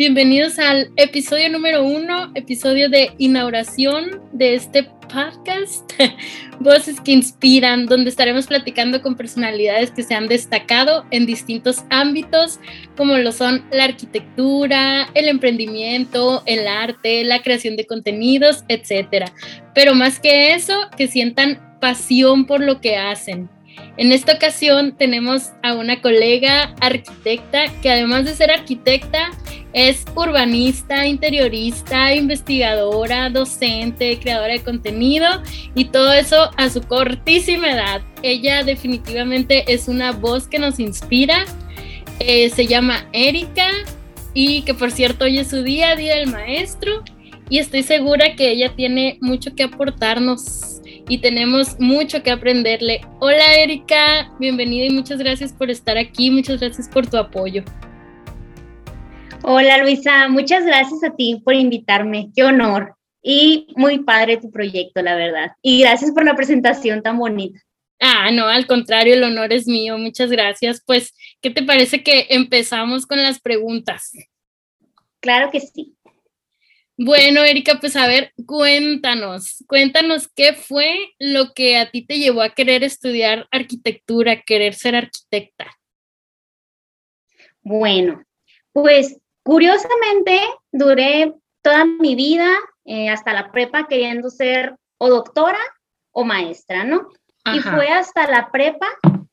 Bienvenidos al episodio número uno, episodio de inauguración de este podcast, Voces que Inspiran, donde estaremos platicando con personalidades que se han destacado en distintos ámbitos, como lo son la arquitectura, el emprendimiento, el arte, la creación de contenidos, etc. Pero más que eso, que sientan pasión por lo que hacen en esta ocasión tenemos a una colega arquitecta que además de ser arquitecta es urbanista, interiorista, investigadora, docente, creadora de contenido y todo eso a su cortísima edad. Ella definitivamente es una voz que nos inspira. Eh, se llama Erika y que por cierto hoy es su día, Día del Maestro y estoy segura que ella tiene mucho que aportarnos y tenemos mucho que aprenderle. Hola Erika, bienvenida y muchas gracias por estar aquí, muchas gracias por tu apoyo. Hola Luisa, muchas gracias a ti por invitarme, qué honor y muy padre tu proyecto, la verdad. Y gracias por la presentación tan bonita. Ah, no, al contrario, el honor es mío, muchas gracias. Pues, ¿qué te parece que empezamos con las preguntas? Claro que sí. Bueno, Erika, pues a ver, cuéntanos, cuéntanos qué fue lo que a ti te llevó a querer estudiar arquitectura, querer ser arquitecta. Bueno, pues curiosamente duré toda mi vida eh, hasta la prepa queriendo ser o doctora o maestra, ¿no? Y fue hasta la prepa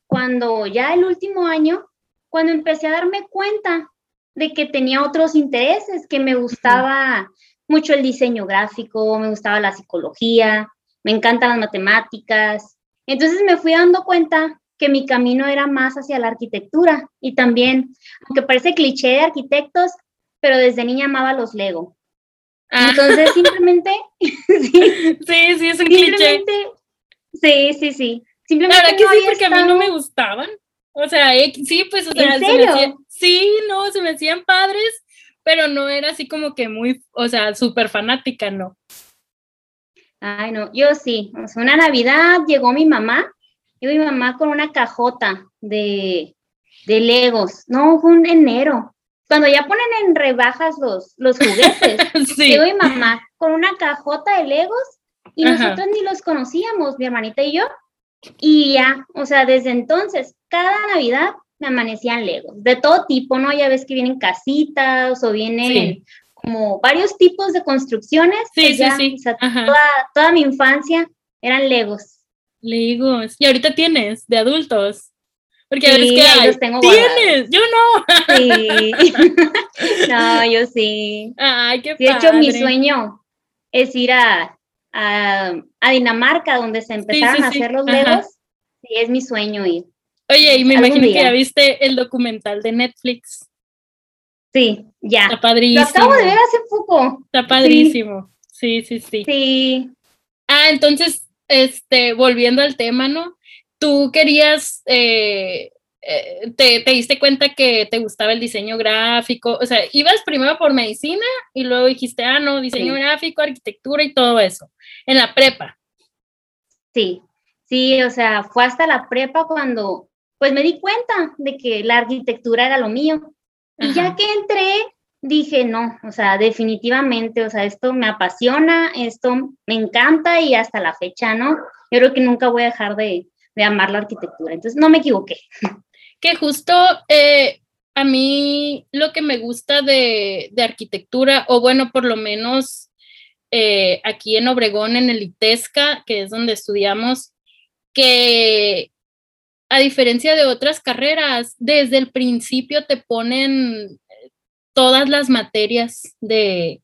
cuando ya el último año, cuando empecé a darme cuenta de que tenía otros intereses, que me gustaba mucho el diseño gráfico, me gustaba la psicología, me encantan las matemáticas. Entonces me fui dando cuenta que mi camino era más hacia la arquitectura y también, aunque parece cliché de arquitectos, pero desde niña amaba los Lego. Ah. Entonces simplemente... sí, sí, es un cliché. Sí, sí, sí. Simplemente la verdad que sí, porque a mí no me gustaban. O sea, eh, sí, pues, o sea, sí, no, se me hacían padres, pero no era así como que muy, o sea, súper fanática, ¿no? Ay, no, yo sí. O sea, una Navidad llegó mi mamá, y mi mamá con una cajota de, de Legos. No, fue un enero. Cuando ya ponen en rebajas los, los juguetes, sí. llegó mi mamá con una cajota de Legos y nosotros ni los conocíamos, mi hermanita y yo. Y ya, o sea, desde entonces, cada Navidad me amanecían legos, de todo tipo, ¿no? Ya ves que vienen casitas o vienen como varios tipos de construcciones. Sí, pues sí, sí. toda, mi infancia eran legos. Legos. ¿Y ahorita tienes de adultos? Porque sí, que los tengo ¿Tienes? Yo no. Sí. no, yo sí. Ay, qué De hecho, mi sueño es ir a, a, Dinamarca, donde se empezaron a hacer los legos. Sí, es mi sueño ir. Oye, y me imagino que ya viste el documental de Netflix. Sí, ya. Está padrísimo. Lo acabo de ver hace poco. Está padrísimo. Sí, sí, sí. Sí. Ah, entonces, este, volviendo al tema, ¿no? Tú querías, eh, eh, te, te, diste cuenta que te gustaba el diseño gráfico, o sea, ibas primero por medicina y luego dijiste, ah, no, diseño gráfico, arquitectura y todo eso, en la prepa. Sí, sí, o sea, fue hasta la prepa cuando pues me di cuenta de que la arquitectura era lo mío. Y ya que entré, dije, no, o sea, definitivamente, o sea, esto me apasiona, esto me encanta y hasta la fecha, ¿no? Yo creo que nunca voy a dejar de, amar la arquitectura. Entonces, no me equivoqué. Que justo eh, a mí lo que me gusta de, arquitectura, o bueno, por lo menos eh, aquí en Obregón, en el ITESCA, que es donde estudiamos, que a diferencia de otras carreras, desde el principio te ponen todas las materias de,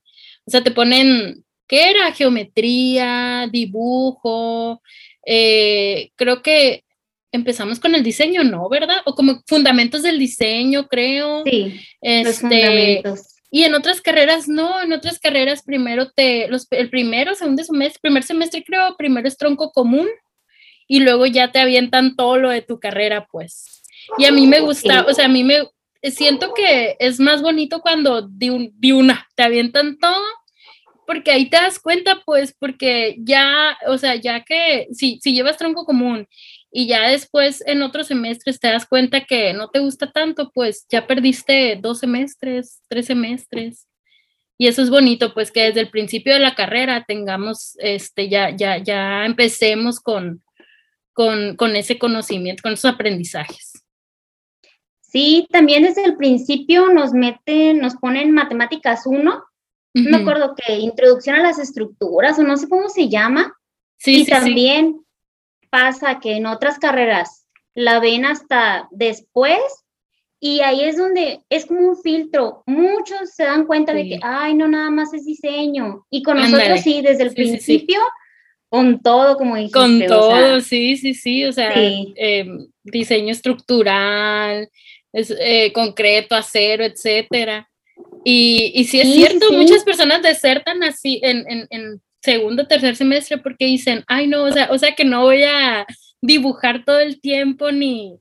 o sea, te ponen, ¿qué era? Geometría, dibujo, eh, creo que empezamos con el diseño, ¿no? ¿Verdad? O como fundamentos del diseño, creo. Sí. Este, Y en otras carreras no, en otras carreras primero te, los, el primero, segundo semestre, primer semestre creo, primero es tronco común y luego ya te avientan todo lo de tu carrera, pues. Y a mí me gusta, o sea, a mí me siento que es más bonito cuando de, de una te avientan todo, porque ahí te das cuenta, pues, porque ya, o sea, ya que si, si llevas tronco común y ya después en otros semestres te das cuenta que no te gusta tanto, pues ya perdiste dos semestres, tres semestres. Y eso es bonito, pues que desde el principio de la carrera tengamos, este, ya, ya, ya empecemos con, con, con ese conocimiento, con esos aprendizajes. Sí, también desde el principio nos meten, nos ponen matemáticas 1. No me acuerdo que introducción a las estructuras o no sé cómo se llama. Sí, y también pasa que en otras carreras la ven hasta después y ahí es donde es como un filtro. Muchos se dan cuenta de que, ay, no, nada más es diseño. Y con nosotros sí, desde el principio, con todo, como dijiste. Con todo, sí, sí, sí. O sea, em, diseño estructural, es, eh, concreto, acero, etcétera. Y, y sí es cierto, muchas personas desertan así en, en, en segundo, tercer semestre porque dicen, ay no, o sea, o sea que no voy a dibujar todo el tiempo ni,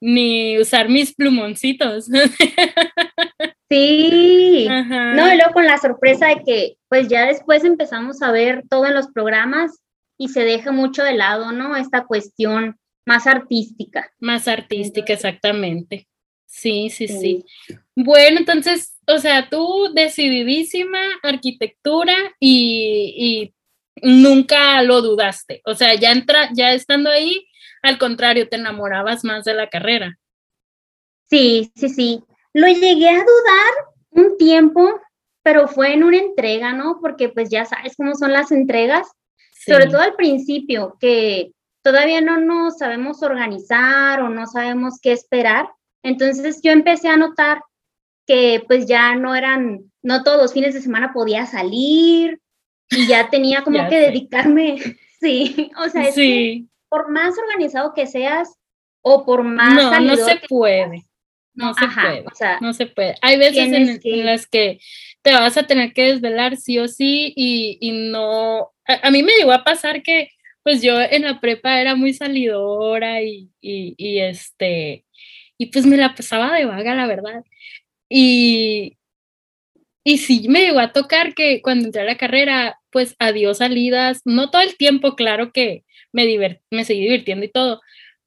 ni usar mis plumoncitos. Sí, no, y luego con la sorpresa de que pues ya después empezamos a ver todo en los programas y se deja mucho de lado, ¿no? Esta cuestión más artística. Más artística, exactamente. Sí, sí, sí, Bueno, entonces, o sea, tú decididísima arquitectura y, nunca lo dudaste. O sea, ya entra, ya estando ahí, al contrario, te enamorabas más de la carrera. Sí, sí, sí. Lo llegué a dudar un tiempo, pero fue en una entrega, ¿no? Porque pues ya sabes cómo son las entregas, sobre todo al principio, que todavía no nos sabemos organizar o no sabemos qué esperar. Entonces yo empecé a notar que pues ya no eran, no todos los fines de semana podía salir y ya tenía como que dedicarme, sí, o sea, es que por más organizado que seas o por más... No, no se puede. No se puede, no se puede. Hay veces en, las que te vas a tener que desvelar sí o sí y, y no, a, mí me llegó a pasar que pues yo en la prepa era muy salidora y, y, y este, y pues me la pasaba de vaga, la verdad. Y, y sí me llegó a tocar que cuando entré a la carrera, pues adiós salidas, no todo el tiempo, claro que me, me seguí divirtiendo y todo,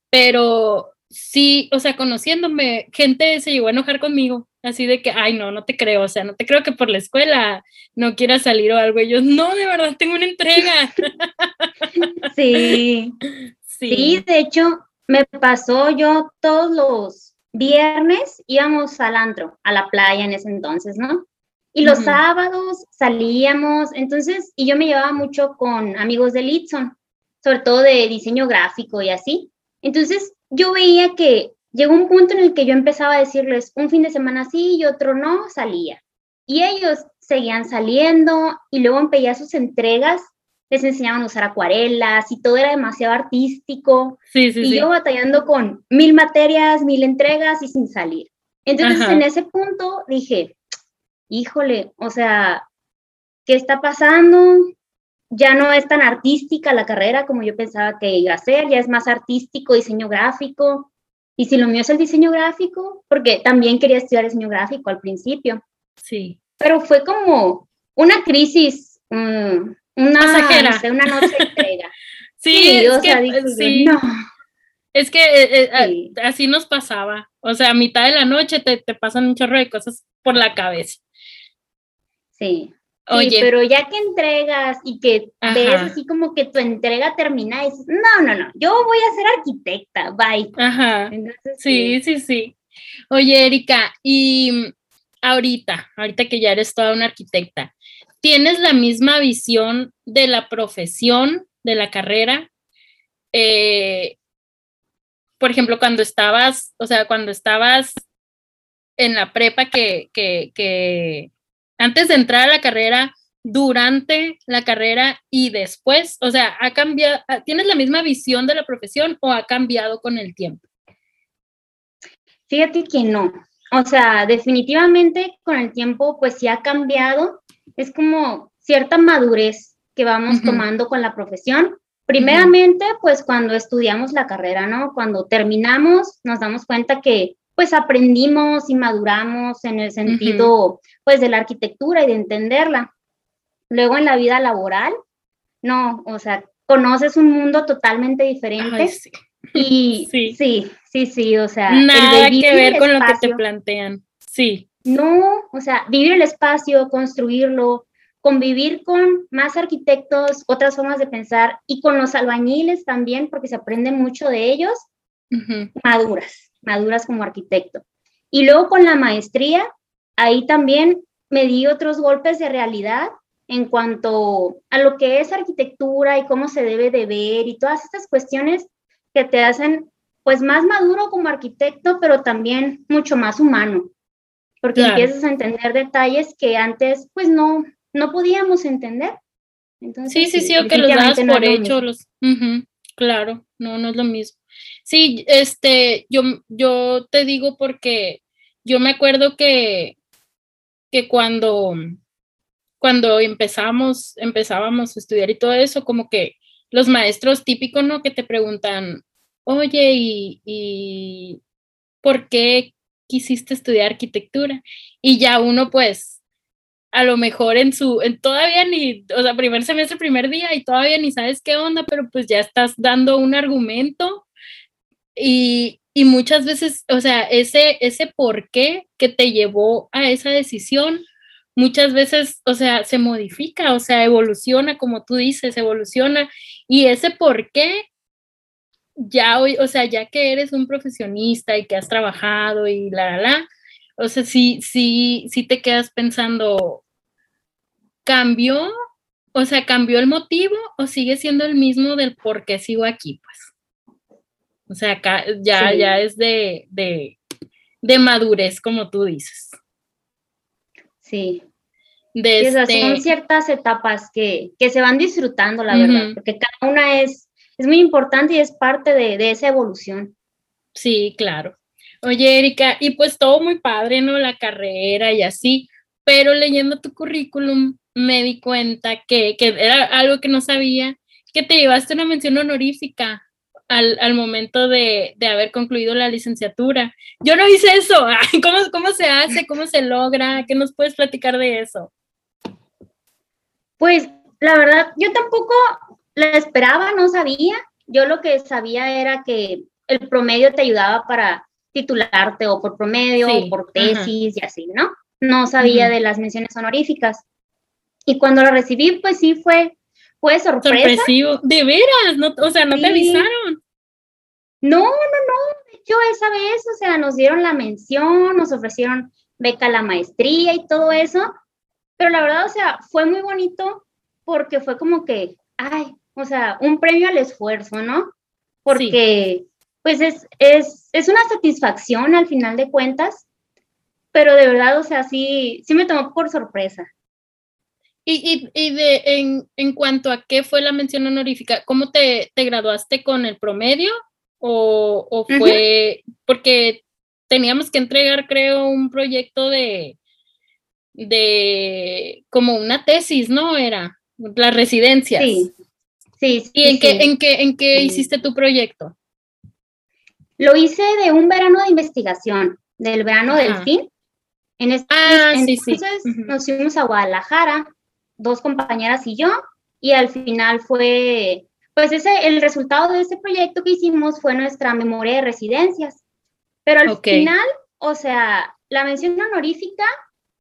pero sí, o sea, conociéndome, gente se llegó a enojar conmigo, así de que, ay, no, no te creo, o sea, no te creo que por la escuela no quieras salir o algo. Y yo, no, de verdad, tengo una entrega. Sí. Sí, sí de hecho, me pasó yo todos los viernes íbamos al antro, a la playa en ese entonces, ¿no? Y los sábados salíamos, entonces, y yo me llevaba mucho con amigos de Litson, sobre todo de diseño gráfico y así. Entonces, yo veía que llegó un punto en el que yo empezaba a decirles un fin de semana sí y otro no, salía. Y ellos seguían saliendo y luego empecé sus entregas les enseñaban a usar acuarelas y todo era demasiado artístico. Sí, sí, y yo batallando con mil materias, mil entregas y sin salir. Entonces en ese punto dije, híjole, o sea, ¿qué está pasando? Ya no es tan artística la carrera como yo pensaba que iba a ser, ya es más artístico, diseño gráfico. Y si lo mío es el diseño gráfico, porque también quería estudiar diseño gráfico al principio. Sí. Pero fue como una crisis mm, una, pasajera. una noche entrega. sí, es que, sí. Es que eh, eh, así nos pasaba. O sea, a mitad de la noche te, te, pasan un chorro de cosas por la cabeza. Sí. Oye, pero ya que entregas y que ves así como que tu entrega termina, dices, no, no, no, yo voy a ser arquitecta, bye. Ajá. sí, sí, sí. Oye, Erika, y ahorita, ahorita que ya eres toda una arquitecta, tienes la misma visión de la profesión, de la carrera. Eh, por ejemplo, cuando estabas, o sea, cuando estabas en la prepa que, que, antes de entrar a la carrera, durante la carrera y después, o sea, ha cambiado, ¿tienes la misma visión de la profesión o ha cambiado con el tiempo? Fíjate que no. O sea, definitivamente con el tiempo, pues sí ha cambiado es como cierta madurez que vamos tomando con la profesión. Primeramente, pues cuando estudiamos la carrera, ¿no? Cuando terminamos, nos damos cuenta que pues aprendimos y maduramos en el sentido pues de la arquitectura y de entenderla. Luego en la vida laboral, no, o sea, conoces un mundo totalmente diferente. Y sí, sí, sí, sí o sea. Nada que ver con lo que te plantean. Sí. No, o sea, vivir el espacio, construirlo, convivir con más arquitectos, otras formas de pensar y con los albañiles también, porque se aprende mucho de ellos, maduras, maduras como arquitecto. Y luego con la maestría, ahí también me di otros golpes de realidad en cuanto a lo que es arquitectura y cómo se debe de ver y todas estas cuestiones que te hacen pues más maduro como arquitecto, pero también mucho más humano, porque empiezas a entender detalles que antes pues no, no podíamos entender. sí, sí, sí, o que los das por hecho, los, claro, no, no es lo mismo. Sí, este, yo, yo te digo porque yo me acuerdo que, que cuando, cuando empezamos, empezábamos a estudiar y todo eso, como que los maestros típicos, ¿no? Que te preguntan, oye, ¿y, por qué quisiste estudiar arquitectura? Y ya uno, pues, a lo mejor en su, en todavía ni, o sea, primer semestre, primer día y todavía ni sabes qué onda, pero pues ya estás dando un argumento y, y muchas veces, o sea, ese, ese por qué que te llevó a esa decisión, muchas veces, o sea, se modifica, o sea, evoluciona, como tú dices, evoluciona. Y ese por qué, ya hoy, o sea, ya que eres un profesionista y que has trabajado y la, la, la, o sea, sí, sí, sí te quedas pensando, ¿cambió? O sea, ¿cambió el motivo o sigue siendo el mismo del por qué sigo aquí? Pues. O sea, acá ya, ya es de, madurez, como tú dices. Sí. De Son este ciertas etapas que, se van disfrutando, la verdad, porque cada una es, es muy importante y es parte de, de esa evolución. Sí, claro. Oye, Erika, y pues todo muy padre, ¿no? La carrera y así, pero leyendo tu currículum me di cuenta que, que era algo que no sabía, que te llevaste una mención honorífica al, momento de, haber concluido la licenciatura. Yo no hice eso. ¿Cómo, ¿Cómo se hace? ¿Cómo se logra? ¿Qué nos puedes platicar de eso? Pues la verdad, yo tampoco la esperaba, no sabía. Yo lo que sabía era que el promedio te ayudaba para titularte o por promedio o por tesis y así, ¿no? No sabía de las menciones honoríficas. Y cuando lo recibí, pues sí fue fue sorpresa. Sorpresivo. De veras, no, o sea, no te avisaron. No, no, no. De hecho, esa vez, o sea, nos dieron la mención, nos ofrecieron beca a la maestría y todo eso. Pero la verdad, o sea, fue muy bonito porque fue como que, ay, o sea, un premio al esfuerzo, ¿no? Porque, pues, es, es, es una satisfacción al final de cuentas, pero de verdad, o sea, sí, sí me tomó por sorpresa. Y, y, de, en, en, cuanto a qué fue la mención honorífica, ¿cómo te, te graduaste con el promedio? ¿O, o fue porque teníamos que entregar, creo, un proyecto de, de como una tesis, ¿no? Era las residencias. Sí, sí. ¿Y en, Qué, en qué, en qué hiciste tu proyecto? Lo hice de un verano de investigación, del verano del fin. En este, ah, entonces nos fuimos a Guadalajara dos compañeras y yo, y al final fue, pues ese, el resultado de ese proyecto que hicimos fue nuestra memoria de residencias. Pero al final, o sea, la mención honorífica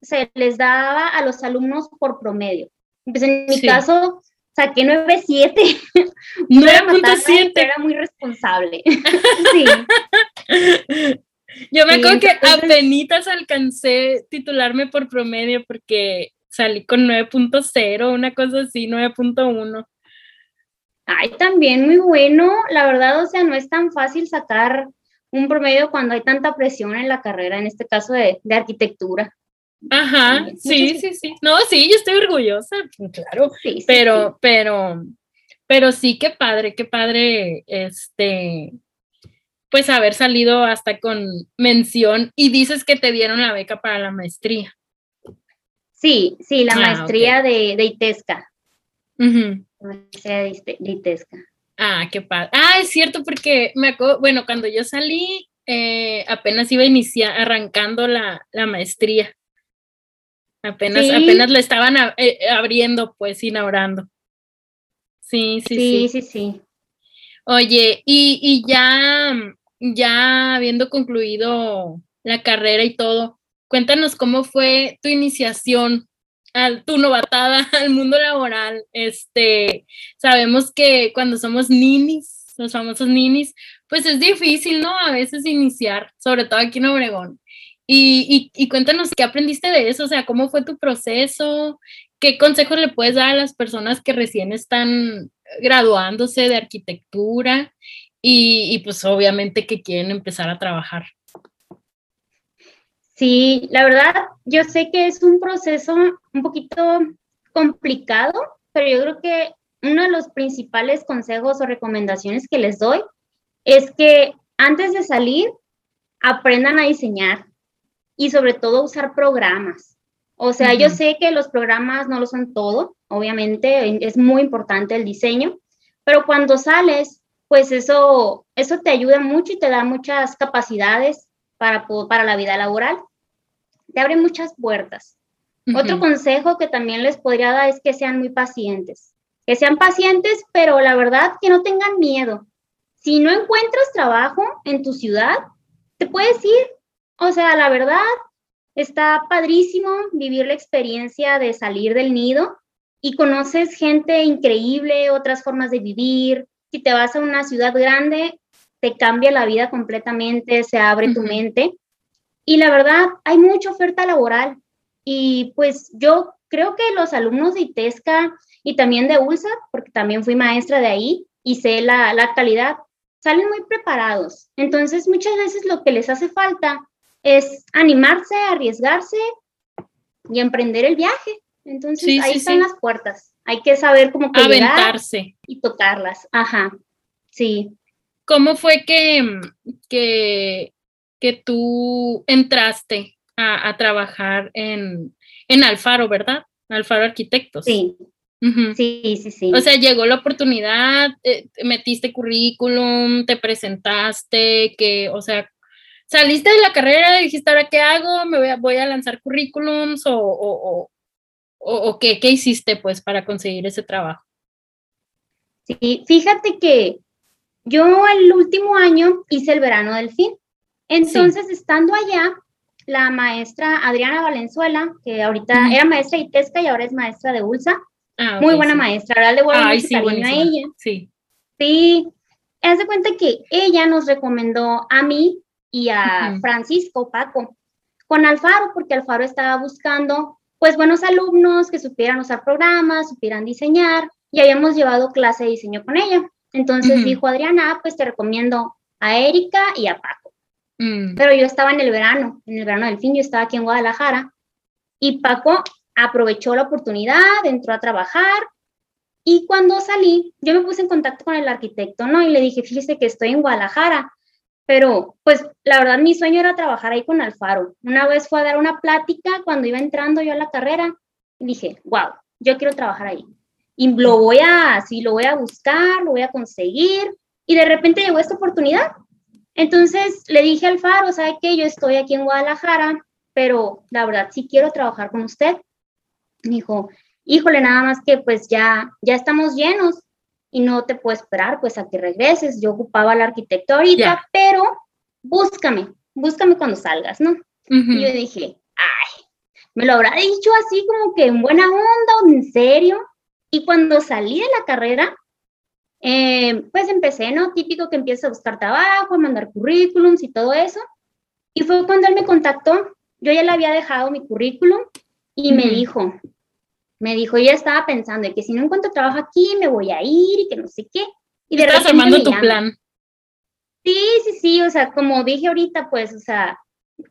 se les daba a los alumnos por promedio. Pues en mi caso, saqué 9.7. 9.7. Era muy responsable. sí. Yo me acuerdo que apenas alcancé titularme por promedio porque salí con 9.0, una cosa así, 9.1. Ay, también muy bueno. La verdad, o sea, no es tan fácil sacar un promedio cuando hay tanta presión en la carrera, en este caso de, arquitectura. Ajá, sí, sí, sí. No, sí, yo estoy orgullosa, claro. Sí, pero, pero, pero sí, qué padre, qué padre, este, pues haber salido hasta con mención y dices que te dieron la beca para la maestría. Sí, sí, la ah, maestría de, de, ITESCA. maestría de, ITESCA. Ah, qué padre. Ah, es cierto, porque me acuerdo, bueno, cuando yo salí, eh, apenas iba a iniciar, arrancando la, maestría. Apenas, apenas la estaban eh, abriendo, pues, inaugurando. Sí, sí, sí. Sí, sí, sí. Oye, y, y ya, ya habiendo concluido la carrera y todo, cuéntanos cómo fue tu iniciación, al, tu novatada al mundo laboral. Este, sabemos que cuando somos ninis, los famosos ninis, pues es difícil, ¿no? A veces iniciar, sobre todo aquí en Obregón. Y, y, y, cuéntanos qué aprendiste de eso, o sea, cómo fue tu proceso, qué consejos le puedes dar a las personas que recién están graduándose de arquitectura y, y pues obviamente que quieren empezar a trabajar. Sí, la verdad, yo sé que es un proceso un poquito complicado, pero yo creo que uno de los principales consejos o recomendaciones que les doy es que antes de salir aprendan a diseñar y sobre todo usar programas. O sea, yo sé que los programas no lo son todo, obviamente es muy importante el diseño, pero cuando sales, pues eso, eso te ayuda mucho y te da muchas capacidades para, para la vida laboral. Te abre muchas puertas. Otro consejo que también les podría dar es que sean muy pacientes. Que sean pacientes, pero la verdad que no tengan miedo. Si no encuentras trabajo en tu ciudad, te puedes ir. O sea, la verdad, está padrísimo vivir la experiencia de salir del nido y conoces gente increíble, otras formas de vivir. Si te vas a una ciudad grande, te cambia la vida completamente, se abre tu mente. Y la verdad, hay mucha oferta laboral. Y pues yo creo que los alumnos de ITESCA y también de ULSA, porque también fui maestra de ahí y sé la, la calidad, salen muy preparados. Entonces, muchas veces lo que les hace falta es animarse, arriesgarse y emprender el viaje. Entonces, ahí están las puertas. Hay que saber cómo que aventarse y tocarlas. Ajá. Sí. ¿Cómo fue que, que que tú entraste a, trabajar en, en, Alfaro, ¿verdad? Alfaro Arquitectos. Sí. Sí, sí, sí. O sea, llegó la oportunidad, eh, metiste currículum, te presentaste, que, o sea, saliste de la carrera y dijiste, ¿ahora qué hago? ¿Me voy a, voy a lanzar currículums o, o, o, qué, qué hiciste pues para conseguir ese trabajo? Sí, fíjate que yo el último año hice el verano del fin. Entonces, estando allá, la maestra Adriana Valenzuela, que ahorita era maestra de ITESCA y ahora es maestra de ULSA, ah, muy buena maestra, ahora le voy a cariño a ella. Sí. Sí, haz de cuenta que ella nos recomendó a mí y a Francisco Paco con Alfaro, porque Alfaro estaba buscando pues buenos alumnos que supieran usar programas, supieran diseñar, y habíamos llevado clase de diseño con ella. Entonces dijo Adriana, ah, pues te recomiendo a Erika y a Paco. Mm. Pero yo estaba en el verano, en el verano del fin, yo estaba aquí en Guadalajara y Paco aprovechó la oportunidad, entró a trabajar y cuando salí, yo me puse en contacto con el arquitecto, ¿no? Y le dije, fíjese que estoy en Guadalajara, pero pues la verdad mi sueño era trabajar ahí con Alfaro. Una vez fue a dar una plática cuando iba entrando yo a la carrera y dije, wow, yo quiero trabajar ahí. Y lo voy a, sí, lo voy a buscar, lo voy a conseguir. Y de repente llegó esta oportunidad entonces le dije al Faro, ¿sabe qué? Yo estoy aquí en Guadalajara, pero la verdad sí quiero trabajar con usted. Me dijo, híjole, nada más que pues ya, ya estamos llenos y no te puedo esperar pues a que regreses. Yo ocupaba al arquitecto ahorita, pero búscame, búscame cuando salgas, ¿no? Y yo dije, ay, me lo habrá dicho así como que en buena onda o en serio. Y cuando salí de la carrera, eh, pues empecé, ¿no? Típico que empiezo a buscar trabajo, a mandar currículums y todo eso. Y fue cuando él me contactó. Yo ya le había dejado mi currículum y me dijo, me dijo, ya estaba pensando que si no encuentro trabajo aquí, me voy a ir y que no sé qué. Y de Estás armando tu plan. Sí, sí, sí, o sea, como dije ahorita, pues, o sea,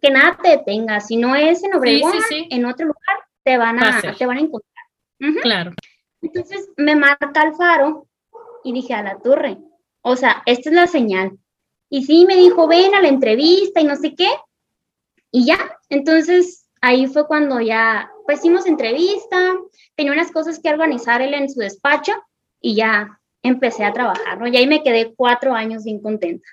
que nada te detenga. Si no es en Obregón, en otro lugar, te van a, te van a encontrar. Claro. Entonces me marca Alfaro y dije, a la torre, o sea, esta es la señal. Y sí, me dijo, ven a la entrevista y no sé qué. Y ya, entonces ahí fue cuando ya, pues hicimos entrevista, tenía unas cosas que organizar él en su despacho y ya empecé a trabajar, ¿no? Y ahí me quedé cuatro años bien contenta.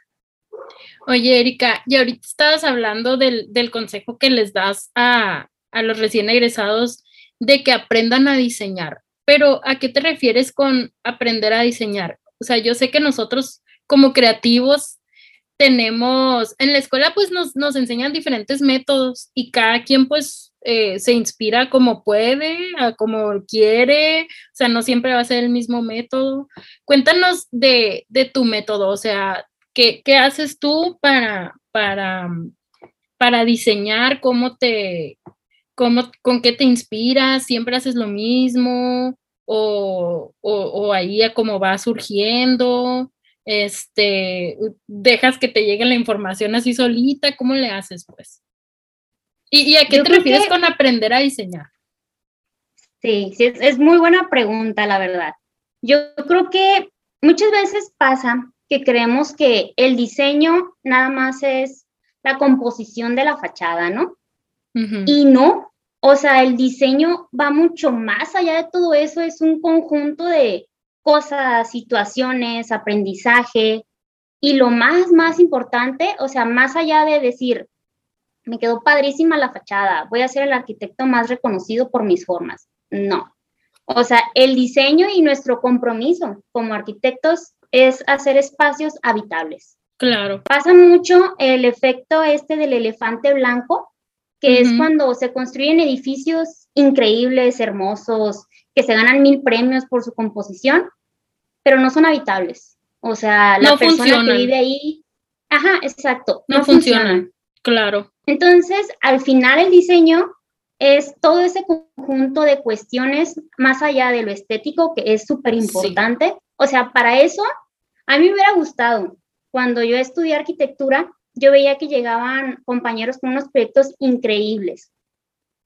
Oye, Erika, y ahorita estabas hablando del, del consejo que les das a, a los recién egresados de que aprendan a diseñar pero ¿a qué te refieres con aprender a diseñar? O sea, yo sé que nosotros como creativos tenemos, en la escuela pues nos, nos enseñan diferentes métodos y cada quien pues eh, se inspira como puede, a como quiere, o sea, no siempre va a ser el mismo método. Cuéntanos de, de tu método, o sea, ¿qué, ¿qué, haces tú para, para, para diseñar? ¿Cómo te, cómo, con qué te inspiras? ¿Siempre haces lo mismo? ¿O, o, o ahí a cómo va surgiendo? este, dejas que te llegue la información así solita, ¿cómo le haces pues? ¿Y, a qué te refieres con aprender a diseñar? Sí, sí, es, muy buena pregunta, la verdad. Yo creo que muchas veces pasa que creemos que el diseño nada más es la composición de la fachada, ¿no? Y no, o sea, el diseño va mucho más allá de todo eso, es un conjunto de, cosas, situaciones, aprendizaje. Y lo más, más importante, o sea, más allá de decir, me quedó padrísima la fachada, voy a ser el arquitecto más reconocido por mis formas. No. O sea, el diseño y nuestro compromiso como arquitectos es hacer espacios habitables. Claro. Pasa mucho el efecto este del elefante blanco, que es cuando se construyen edificios increíbles, hermosos, que se ganan mil premios por su composición, pero no son habitables. O sea, la persona que vive ahí, ajá, exacto, no, funcionan. Claro. Entonces, al final el diseño es todo ese conjunto de cuestiones más allá de lo estético, que es súper importante. O sea, para eso, a mí me hubiera gustado, cuando yo estudié arquitectura, yo veía que llegaban compañeros con unos proyectos increíbles,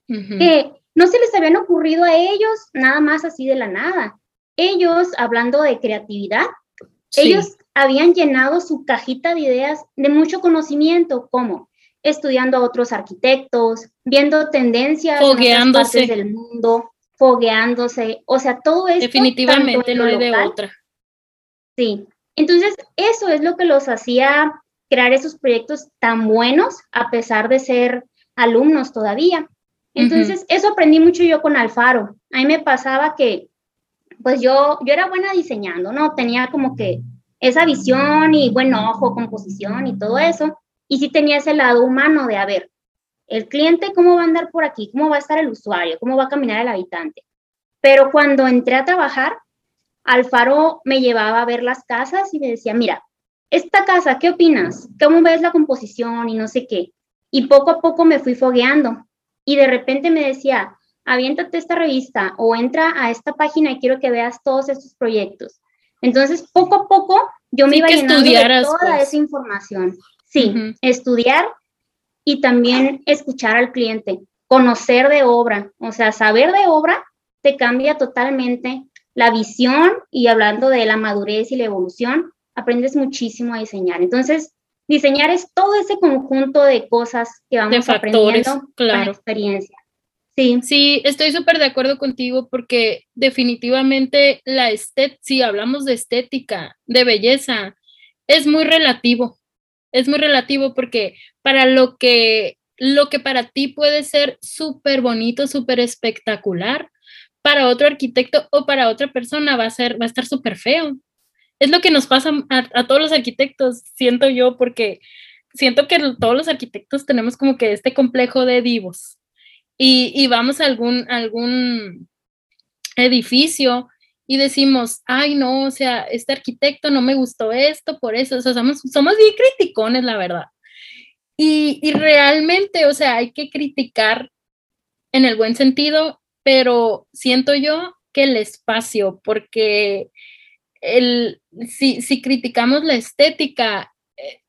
que no se les habían ocurrido a ellos nada más así de la nada. Ellos, hablando de creatividad, ellos habían llenado su cajita de ideas de mucho conocimiento, como estudiando a otros arquitectos, viendo tendencias en otras partes del mundo, fogueándose, o sea, todo esto. Definitivamente no hay de otra. Sí, entonces eso es lo que los hacía crear esos proyectos tan buenos, a pesar de ser alumnos todavía. Entonces, eso aprendí mucho yo con Alfaro. A mí me pasaba que pues yo, yo era buena diseñando, ¿no? Tenía como que esa visión y buen ojo, composición y todo eso. Y sí tenía ese lado humano de, a ver, el cliente, ¿cómo va a andar por aquí? ¿Cómo va a estar el usuario? ¿Cómo va a caminar el habitante? Pero cuando entré a trabajar, Alfaro me llevaba a ver las casas y me decía, mira, esta casa, ¿qué opinas? ¿Cómo ves la composición y no sé qué? Y poco a poco me fui fogueando. Y de repente me decía, aviéntate esta revista o entra a esta página y quiero que veas todos estos proyectos. Entonces, poco a poco, yo me iba llenando de toda pues. esa información. Sí, estudiar y también escuchar al cliente, conocer de obra, o sea, saber de obra te cambia totalmente la visión y hablando de la madurez y la evolución, aprendes muchísimo a diseñar. Entonces, diseñar es todo ese conjunto de cosas que vamos aprendiendo claro. con experiencia. Sí. Sí, estoy súper de acuerdo contigo porque definitivamente la estética, si hablamos de estética, de belleza, es muy relativo. Es muy relativo porque para lo que, lo que para ti puede ser súper bonito, súper espectacular, para otro arquitecto o para otra persona va a ser, va a estar súper feo. Es lo que nos pasa a, todos los arquitectos, siento yo, porque siento que todos los arquitectos tenemos como que este complejo de divos y, vamos a algún, algún edificio y decimos, ay, no, o sea, este arquitecto no me gustó esto, por eso, o sea, somos, somos bien criticones, la verdad. Y, y, realmente, o sea, hay que criticar en el buen sentido, pero siento yo que el espacio, porque el, si, si criticamos la estética, eh,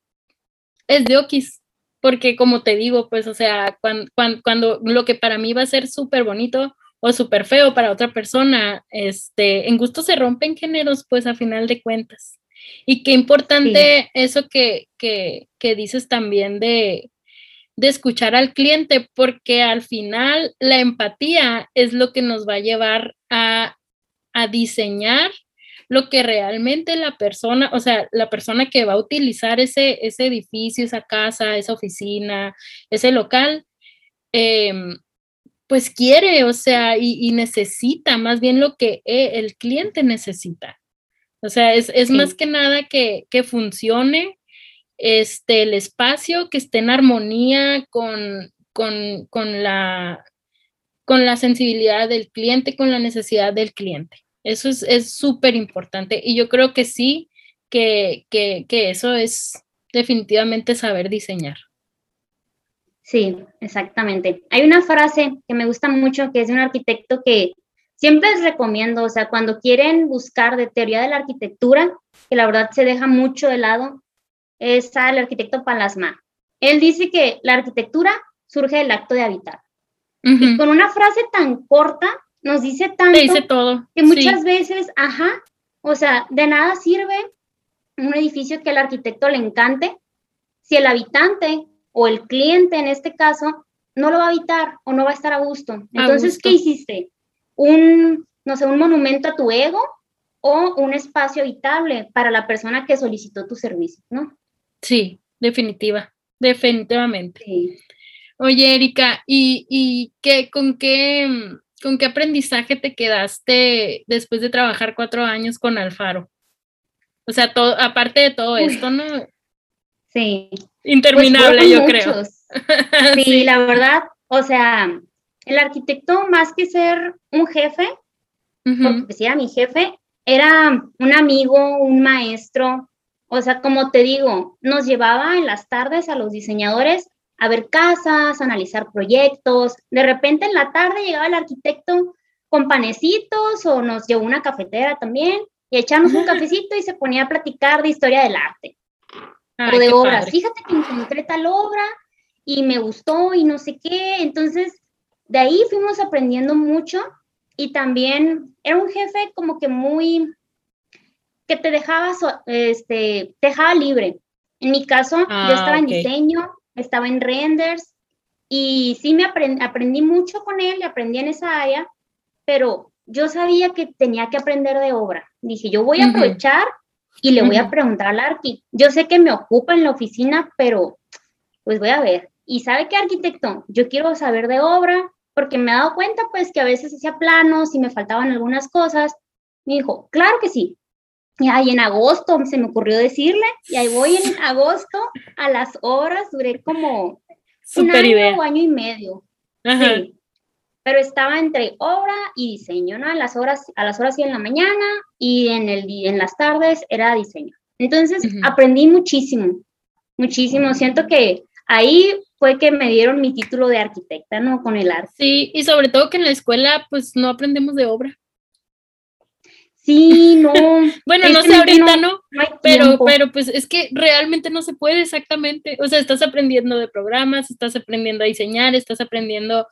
es de oquis, porque como te digo, pues, o sea, cuando, cuando, lo que para mí va a ser súper bonito o súper feo para otra persona, este, en gusto se rompen géneros, pues a final de cuentas. Y qué importante eso que, que, que, dices también de, de escuchar al cliente, porque al final la empatía es lo que nos va a llevar a, a diseñar lo que realmente la persona, o sea, la persona que va a utilizar ese, ese edificio, esa casa, esa oficina, ese local, em, pues quiere, o sea, y, necesita más bien lo que eh, el cliente necesita. O sea, es, más que nada que, que, funcione este, el espacio, que esté en armonía con, con, con la, con la sensibilidad del cliente, con la necesidad del cliente. Eso es súper importante y yo creo que sí, que, que, que eso es definitivamente saber diseñar. Sí, exactamente. Hay una frase que me gusta mucho que es de un arquitecto que siempre les recomiendo, o sea, cuando quieren buscar de teoría de la arquitectura, que la verdad se deja mucho de lado, es el arquitecto Palasma. Él dice que la arquitectura surge del acto de habitar. Y con una frase tan corta nos dice tanto dice todo. que muchas veces, ajá, o sea, de nada sirve un edificio que al arquitecto le encante si el habitante o el cliente en este caso no lo va a habitar o no va a estar a gusto. Entonces, ¿qué hiciste? Un, no sé, un monumento a tu ego o un espacio habitable para la persona que solicitó tu servicio, ¿no? Sí, definitiva, definitivamente. Sí. Oye, Erika, ¿y, qué, con, qué, con qué aprendizaje te quedaste después de trabajar cuatro años con Alfaro? O sea, todo, aparte de todo esto, ¿no? Sí. Interminable, pues yo creo. Sí, la verdad, o sea, el arquitecto más que ser un jefe, porque si era mi jefe, era un amigo, un maestro, o sea, como te digo, nos llevaba en las tardes a los diseñadores a ver casas, analizar proyectos. De repente en la tarde llegaba el arquitecto con panecitos o nos llevó una cafetera también y echamos un cafecito y se ponía a platicar de historia del arte o de obras. Fíjate que encontré tal obra y me gustó y no sé qué. Entonces, de ahí fuimos aprendiendo mucho y también era un jefe como que muy que te dejaba, este, te dejaba libre. En mi caso, yo ah, estaba en diseño, estaba en renders y sí me aprendí mucho con él aprendí en esa área, pero yo sabía que tenía que aprender de obra. Dije, yo voy a aprovechar y le voy a preguntar al arqui. Yo sé que me ocupa en la oficina, pero pues voy a ver. ¿Y sabe qué arquitecto? Yo quiero saber de obra porque me he dado cuenta pues que a veces hacía planos y me faltaban algunas cosas. Me dijo, claro que sí, y ahí en agosto se me ocurrió decirle, y ahí voy en agosto a las horas, duré como un año o año y medio. Sí. Pero estaba entre obra y diseño, ¿no? A las horas, a las horas y en la mañana y en, el, en las tardes era diseño. Entonces aprendí muchísimo, muchísimo. Siento que ahí fue que me dieron mi título de arquitecta, ¿no? Con el arte. Sí, y sobre todo que en la escuela pues no aprendemos de obra. Sí, no. bueno, no sé ahorita, ¿no? pero, pero pues es que realmente no se puede exactamente. O sea, estás aprendiendo de programas, estás aprendiendo a diseñar, estás aprendiendo.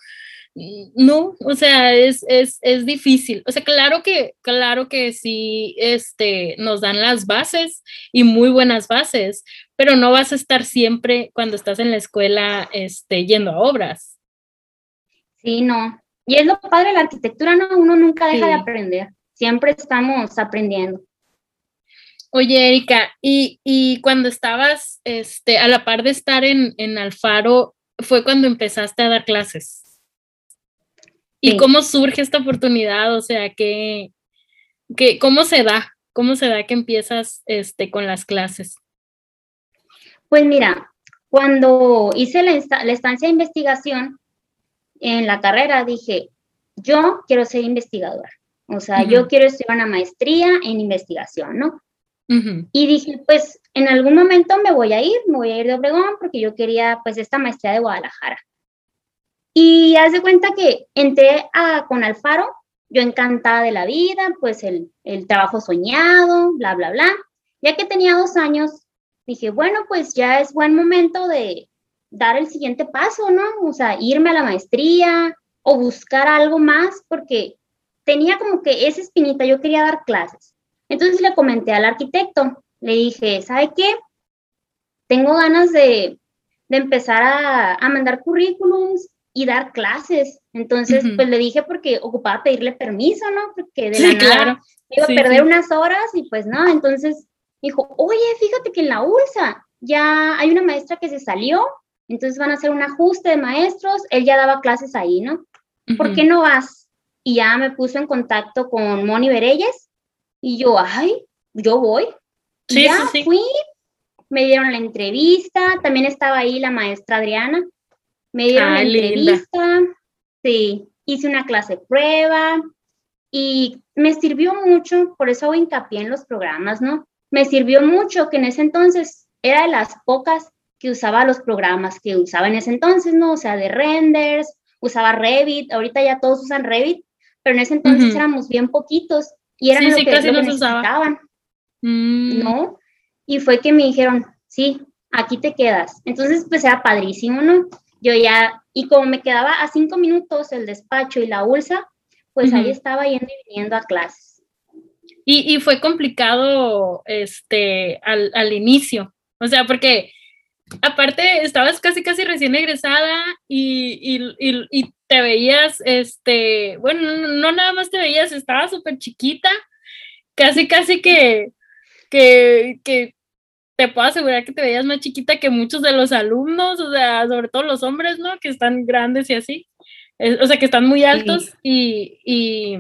Mm, no, o sea, es, es, es difícil. O sea, claro que, claro que sí, este, nos dan las bases y muy buenas bases, pero no vas a estar siempre cuando estás en la escuela, este, yendo a obras. Sí, no. Y es lo padre de la arquitectura, ¿no? Uno nunca deja de aprender siempre estamos aprendiendo. Oye, Erika, y, cuando estabas este, a la par de estar en, Alfaro, fue cuando empezaste a dar clases. ¿Y cómo surge esta oportunidad? O sea, ¿qué, cómo se da? ¿Cómo se da que empiezas este, con las clases? Pues mira, cuando hice la, la estancia de investigación en la carrera, dije, yo quiero ser investigadora. O sea, yo quiero estudiar una maestría en investigación, ¿no? Y dije, pues en algún momento me voy a ir, me voy a ir de Obregón porque yo quería pues esta maestría de Guadalajara. Y haz de cuenta que entré a, con Alfaro, yo encantada de la vida, pues el, el trabajo soñado, bla, bla, bla. Ya que tenía dos años, dije, bueno, pues ya es buen momento de dar el siguiente paso, ¿no? O sea, irme a la maestría o buscar algo más, porque tenía como que esa espinita, yo quería dar clases. Entonces le comenté al arquitecto, le dije, ¿sabe qué? Tengo ganas de, empezar a, mandar currículums y dar clases. Entonces, pues le dije porque ocupaba pedirle permiso, ¿no? Porque de la nada iba a perder unas horas y pues no, entonces dijo, oye, fíjate que en la ULSA ya hay una maestra que se salió, entonces van a hacer un ajuste de maestros, él ya daba clases ahí, ¿no? ¿Por qué no vas? Y ya me puso en contacto con Moni Bereyes y yo, ay, yo voy. Sí, ya fui, me dieron la entrevista, también estaba ahí la maestra Adriana, me dieron la entrevista, sí, hice una clase prueba y me sirvió mucho, por eso hago hincapié en los programas, ¿no? Me sirvió mucho que en ese entonces era de las pocas que usaba los programas que usaba en ese entonces, ¿no? O sea, de renders, usaba Revit, ahorita ya todos usan Revit, pero en ese entonces éramos bien poquitos y eran lo, que, casi lo necesitaban, mm. ¿no? Y fue que me dijeron, sí, aquí te quedas. Entonces, pues era padrísimo, ¿no? Yo ya, y como me quedaba a cinco minutos el despacho y la ULSA, pues ahí estaba yendo y viniendo a clases. Y, y fue complicado este, al, al, inicio, o sea, porque aparte estabas casi casi recién egresada y, y, y te veías, este, bueno, no, nada más te veías, estaba súper chiquita, casi casi que, que, que te puedo asegurar que te veías más chiquita que muchos de los alumnos, o sea, sobre todo los hombres, ¿no? Que están grandes y así, o sea, que están muy altos y, y,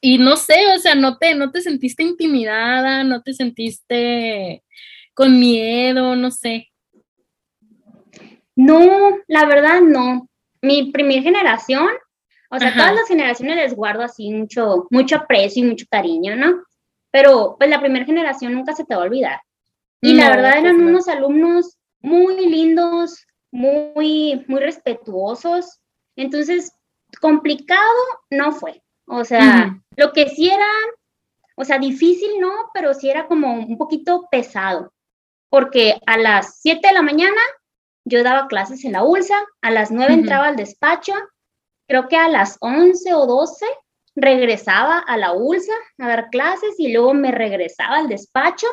y, no sé, o sea, no te, no te sentiste intimidada, no te sentiste con miedo, no sé. No, la verdad no. Mi primer generación, o sea, todas las generaciones les guardo así mucho, mucho aprecio y mucho cariño, ¿no? Pero pues la primera generación nunca se te va a olvidar. Y la verdad eran unos alumnos muy lindos, muy, muy respetuosos. Entonces, complicado no fue. O sea, lo que sí era, o sea, difícil no, pero sí era como un poquito pesado porque a las 7 de la mañana yo daba clases en la ULSA, a las 9 entraba al despacho, creo que a las 11 o 12 regresaba a la ULSA a dar clases y luego me regresaba al despacho.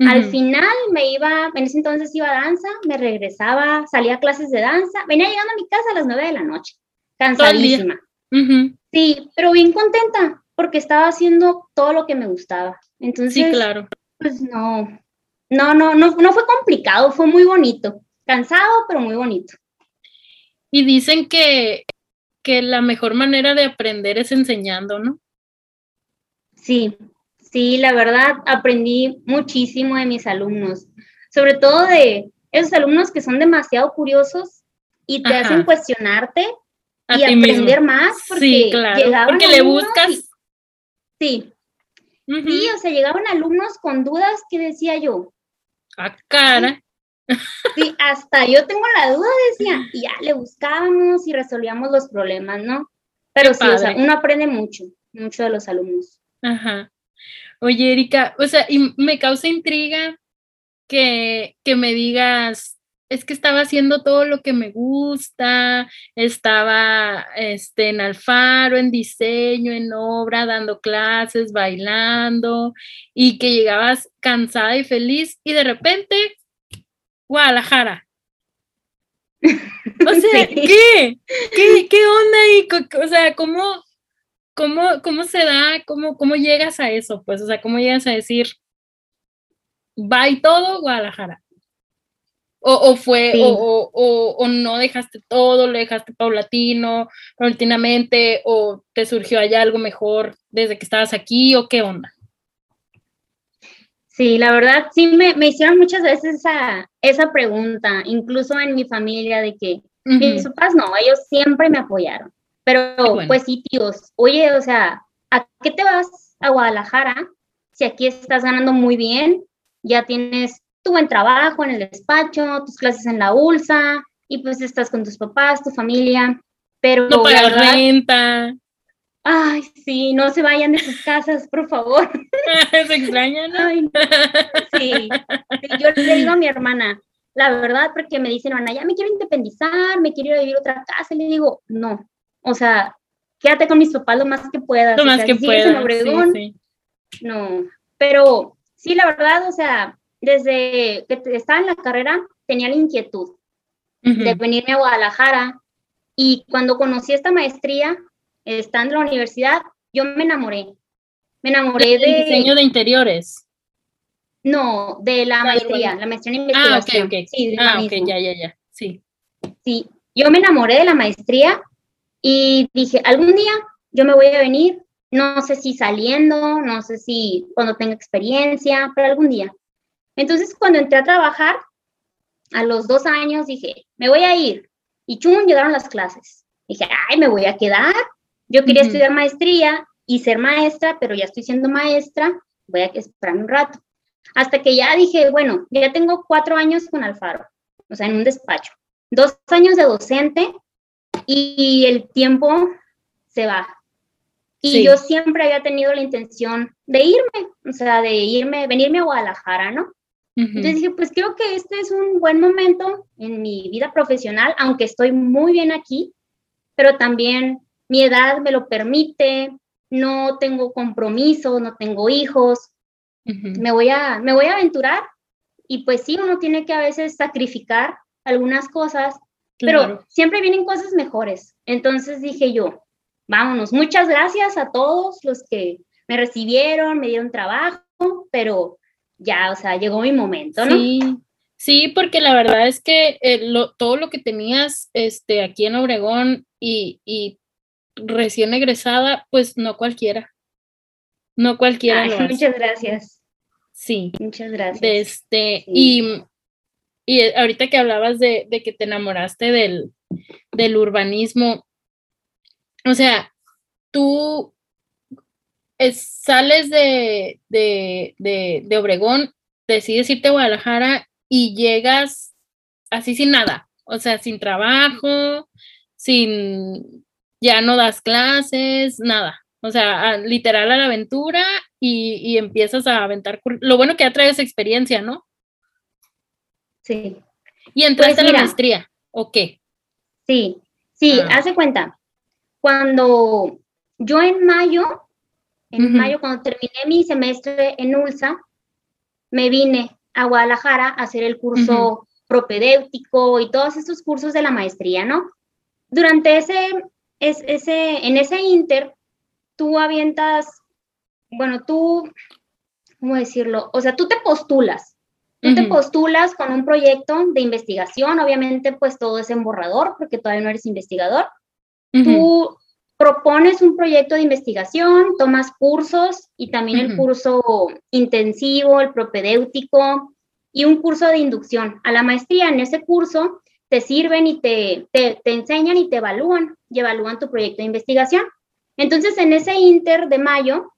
Al final me iba, en ese entonces iba a danza, me regresaba, salía a clases de danza, venía llegando a mi casa a las 9 de la noche, cansadísima. Sí, pero bien contenta porque estaba haciendo todo lo que me gustaba. Entonces, sí, claro. Pues no, no, no, no, no fue complicado, fue muy bonito. Cansado, pero muy bonito. Y dicen que, que la mejor manera de aprender es enseñando, ¿no? Sí, sí, la verdad aprendí muchísimo de mis alumnos, sobre todo de esos alumnos que son demasiado curiosos y te hacen cuestionarte y aprender más porque sí, claro, porque le buscas. sí. Sí, o sea, llegaban alumnos con dudas que decía yo, a cara. Sí, hasta yo tengo la duda, decía, y ya le buscábamos y resolvíamos los problemas, ¿no? Pero sí, o sea, uno aprende mucho, mucho de los alumnos. Ajá. Oye, Erika, o sea, y me causa intriga que, que me digas, es que estaba haciendo todo lo que me gusta, estaba este, en Alfaro, en diseño, en obra, dando clases, bailando, y que llegabas cansada y feliz, y de repente, Guadalajara. O sea, ¿qué? ¿qué? ¿Qué onda ahí? O sea, ¿cómo, cómo, cómo se da? ¿Cómo, ¿Cómo llegas a eso? Pues, o sea, ¿cómo llegas a decir, va y todo, Guadalajara? O, fue, o, no dejaste todo, lo dejaste paulatino, paulatinamente, o te surgió allá algo mejor desde que estabas aquí, o qué onda. Sí, la verdad, sí me, me hicieron muchas veces esa, esa pregunta, incluso en mi familia, de que mis papás no, ellos siempre me apoyaron. Pero pues sí, tíos, oye, o sea, ¿a qué te vas a Guadalajara si aquí estás ganando muy bien? Ya tienes tu buen trabajo en el despacho, tus clases en la ULSA, y pues estás con tus papás, tu familia, pero... No pagas renta. Ay, sí, no se vayan de sus casas, por favor. se extrañan, ¿no? Sí. yo le digo a mi hermana, la verdad, porque me dicen, Ana, ya me quiero independizar, me quiero ir a vivir a otra casa, y le digo, no, o sea, quédate con mis papás lo más que puedas. Lo más que puedas. No, pero sí, la verdad, o sea, desde que estaba en la carrera tenía la inquietud de venirme a Guadalajara y cuando conocí esta maestría, estando en la universidad, yo me enamoré. Me enamoré de... diseño de interiores? No, de la maestría, la maestría en ah, investigación. Ah, ok, ok. Sí, ah, ok, ya, ya, ya, sí. Sí, yo me enamoré de la maestría y dije, algún día yo me voy a venir no sé si saliendo, no sé si cuando tenga experiencia, pero algún día. Entonces, cuando entré a trabajar, a los dos años dije, me voy a ir. Y chum, llegaron las clases. Dije, ay, me voy a quedar. Yo quería estudiar maestría y ser maestra, pero ya estoy siendo maestra, voy a esperar un rato. Hasta que ya dije, bueno, ya tengo cuatro años con Alfaro, o sea, en un despacho, dos años de docente y el tiempo se va. Y yo siempre había tenido la intención de irme, o sea, de irme, venirme a Guadalajara, ¿no? Entonces dije, pues creo que este es un buen momento en mi vida profesional, aunque estoy muy bien aquí, pero también mi edad me lo permite, no tengo compromiso, no tengo hijos, me, voy a, me voy a aventurar y pues sí, uno tiene que a veces sacrificar algunas cosas, pero siempre vienen cosas mejores. Entonces dije yo, vámonos, muchas gracias a todos los que me recibieron, me dieron trabajo, pero ya, o sea, llegó mi momento, ¿no? Sí, sí, porque la verdad es que eh, todo lo que tenías este, aquí en Obregón y, y recién egresada, pues no cualquiera. No cualquiera. muchas gracias. Sí. Muchas gracias. Este, y, y, ahorita que hablabas de, de que te enamoraste del, del, urbanismo, o sea, tú sales de, de, de, de Obregón, decides irte a Guadalajara y llegas así sin nada, o sea, sin trabajo, sin ya no das clases, nada. O sea, literal a la aventura y, empiezas a aventar. Lo bueno que ya traes experiencia, ¿no? Sí. ¿Y entraste pues a la maestría o qué? Sí, sí, ah. hace cuenta. Cuando yo en mayo, en mayo, cuando terminé mi semestre en ULSA, me vine a Guadalajara a hacer el curso propedéutico y todos estos cursos de la maestría, ¿no? Durante ese es ese, en ese inter, tú avientas, bueno, tú, ¿cómo decirlo? O sea, tú te postulas, tú te postulas con un proyecto de investigación, obviamente pues todo es en borrador porque todavía no eres investigador. Tú propones un proyecto de investigación, tomas cursos y también el curso intensivo, el propedéutico y un curso de inducción a la maestría. En ese curso te sirven y te, te, enseñan y te evalúan y evalúan tu proyecto de investigación. Entonces, en ese inter de mayo,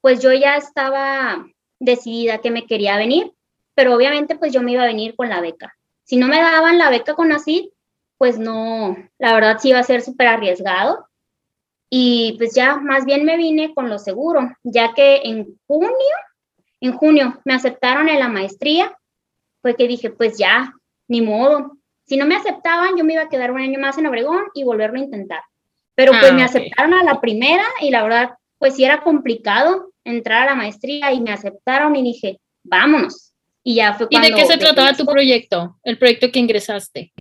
pues yo ya estaba decidida que me quería venir, pero obviamente pues yo me iba a venir con la beca. Si no me daban la beca con ACID, pues no, la verdad sí iba a ser súper arriesgado. Y pues ya más bien me vine con lo seguro, ya que en junio, en junio me aceptaron en la maestría, fue que dije, pues ya, ni modo. Si no me aceptaban, yo me iba a quedar un año más en Obregón y volverlo a intentar. Pero pues ah, me aceptaron a la primera y la verdad, pues sí era complicado entrar a la maestría y me aceptaron y dije, vámonos. Y ya fue cuando... ¿Y de qué se trataba tu proyecto, el proyecto que ingresaste?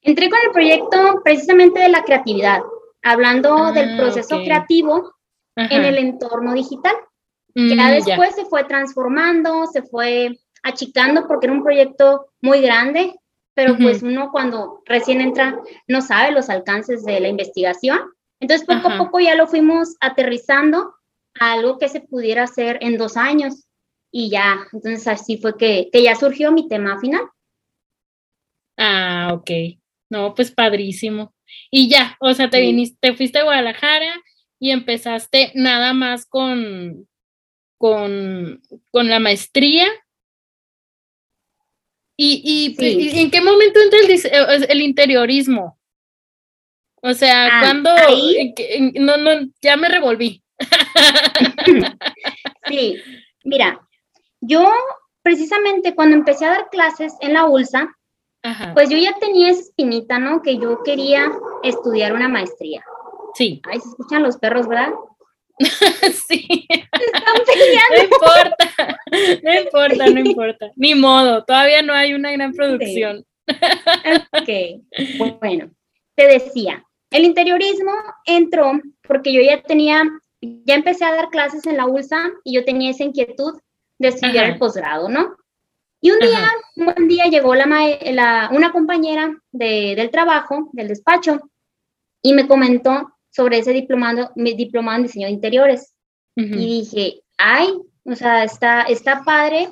Entré con el proyecto precisamente de la creatividad, hablando ah, del proceso creativo en el entorno digital. ya mm, después se fue transformando, se fue achicando porque era un proyecto muy grande, pero pues uno cuando recién entra no sabe los alcances de la investigación. Entonces poco a poco ya lo fuimos aterrizando a algo que se pudiera hacer en dos años y ya, entonces así fue que, que ya surgió mi tema final. Ah, ok. No, pues padrísimo. Y ya, o sea, te viniste, te fuiste a Guadalajara y empezaste nada más con, con, con la maestría ¿Y, y, en qué momento entra el, el interiorismo? O sea, ah, cuando no, no, ya me revolví. sí, mira, yo precisamente cuando empecé a dar clases en la ULSA, pues yo ya tenía esa espinita, ¿no? Que yo quería estudiar una maestría. Sí. Ay, se escuchan los perros, ¿verdad? sí. No importa, no importa, no importa. Ni modo, todavía no hay una gran producción. ok, bueno, te decía, el interiorismo entró porque yo ya tenía, ya empecé a dar clases en la ULSA y yo tenía esa inquietud de estudiar el posgrado, ¿no? Y un día, un buen día llegó la, la una compañera de, del trabajo, del despacho, y me comentó sobre ese diplomado, diplomado en diseño de interiores. Y dije, ay, o sea, está, está padre.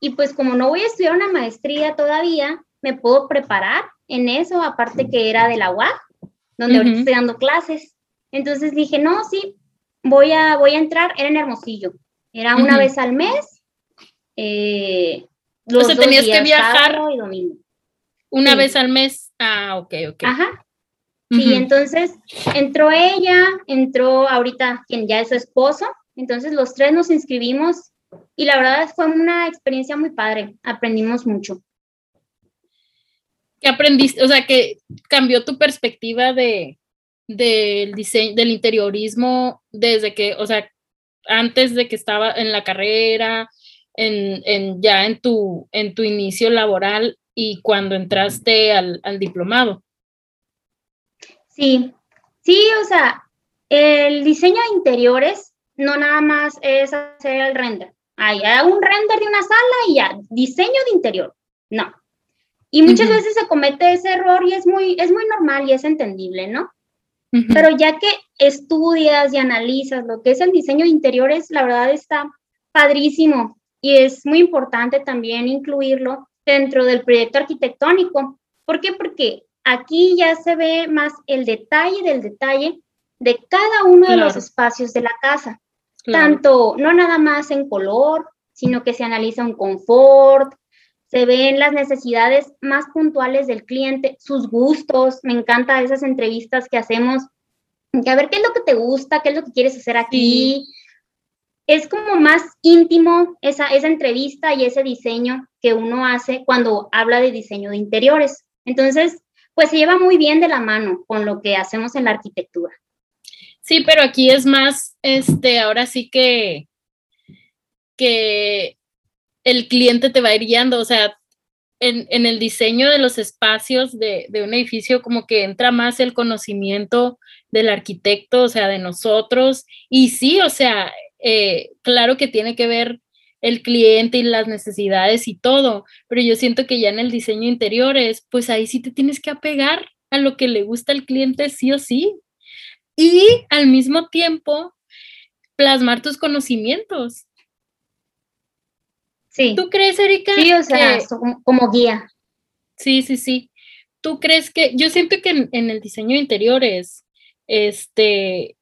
Y pues como no voy a estudiar una maestría todavía, me puedo preparar en eso, aparte que era de la UAC, donde ahorita estoy dando clases. Entonces dije, no, sí, voy a, voy a entrar, era en Hermosillo. Era una vez al mes. Eh, o sea, tenías que viajar una vez al mes. Ah, ok, ok. Ajá. Sí, entonces entró ella, entró ahorita quien ya es su esposo, entonces los tres nos inscribimos y la verdad fue una experiencia muy padre, aprendimos mucho. ¿Qué aprendiste? O sea, que cambió tu perspectiva de, del diseño, del interiorismo desde que, o sea, antes de que estaba en la carrera, en, en ya en tu, en tu inicio laboral y cuando entraste al, al diplomado. Sí, sí, o sea, el diseño de interiores no nada más es hacer el render. Hay un render de una sala y ya, diseño de interior. No. Y muchas veces se comete ese error y es muy, es muy normal y es entendible, ¿no? Pero ya que estudias y analizas lo que es el diseño de interiores, la verdad está padrísimo y es muy importante también incluirlo dentro del proyecto arquitectónico. ¿Por qué? Porque Aquí ya se ve más el detalle del detalle de cada uno de los espacios de la casa. Tanto, no nada más en color, sino que se analiza un confort, se ven las necesidades más puntuales del cliente, sus gustos. Me encanta esas entrevistas que hacemos, que a ver qué es lo que te gusta, qué es lo que quieres hacer aquí. Es como más íntimo esa, esa entrevista y ese diseño que uno hace cuando habla de diseño de interiores. Entonces, pues se lleva muy bien de la mano con lo que hacemos en la arquitectura. Sí, pero aquí es más, este, ahora sí que, que el cliente te va ir guiando, o sea, en, el diseño de los espacios de, un edificio como que entra más el conocimiento del arquitecto, o sea, de nosotros. Y sí, o sea, eh, claro que tiene que ver el cliente y las necesidades y todo, pero yo siento que ya en el diseño interiores, pues ahí sí te tienes que apegar a lo que le gusta al cliente sí o sí. Y al mismo tiempo, plasmar tus conocimientos. Sí. ¿Tú crees, Erika? Sí, o sea, como guía. Sí, sí, sí. ¿Tú crees que, yo siento que en, en el diseño de interiores, este,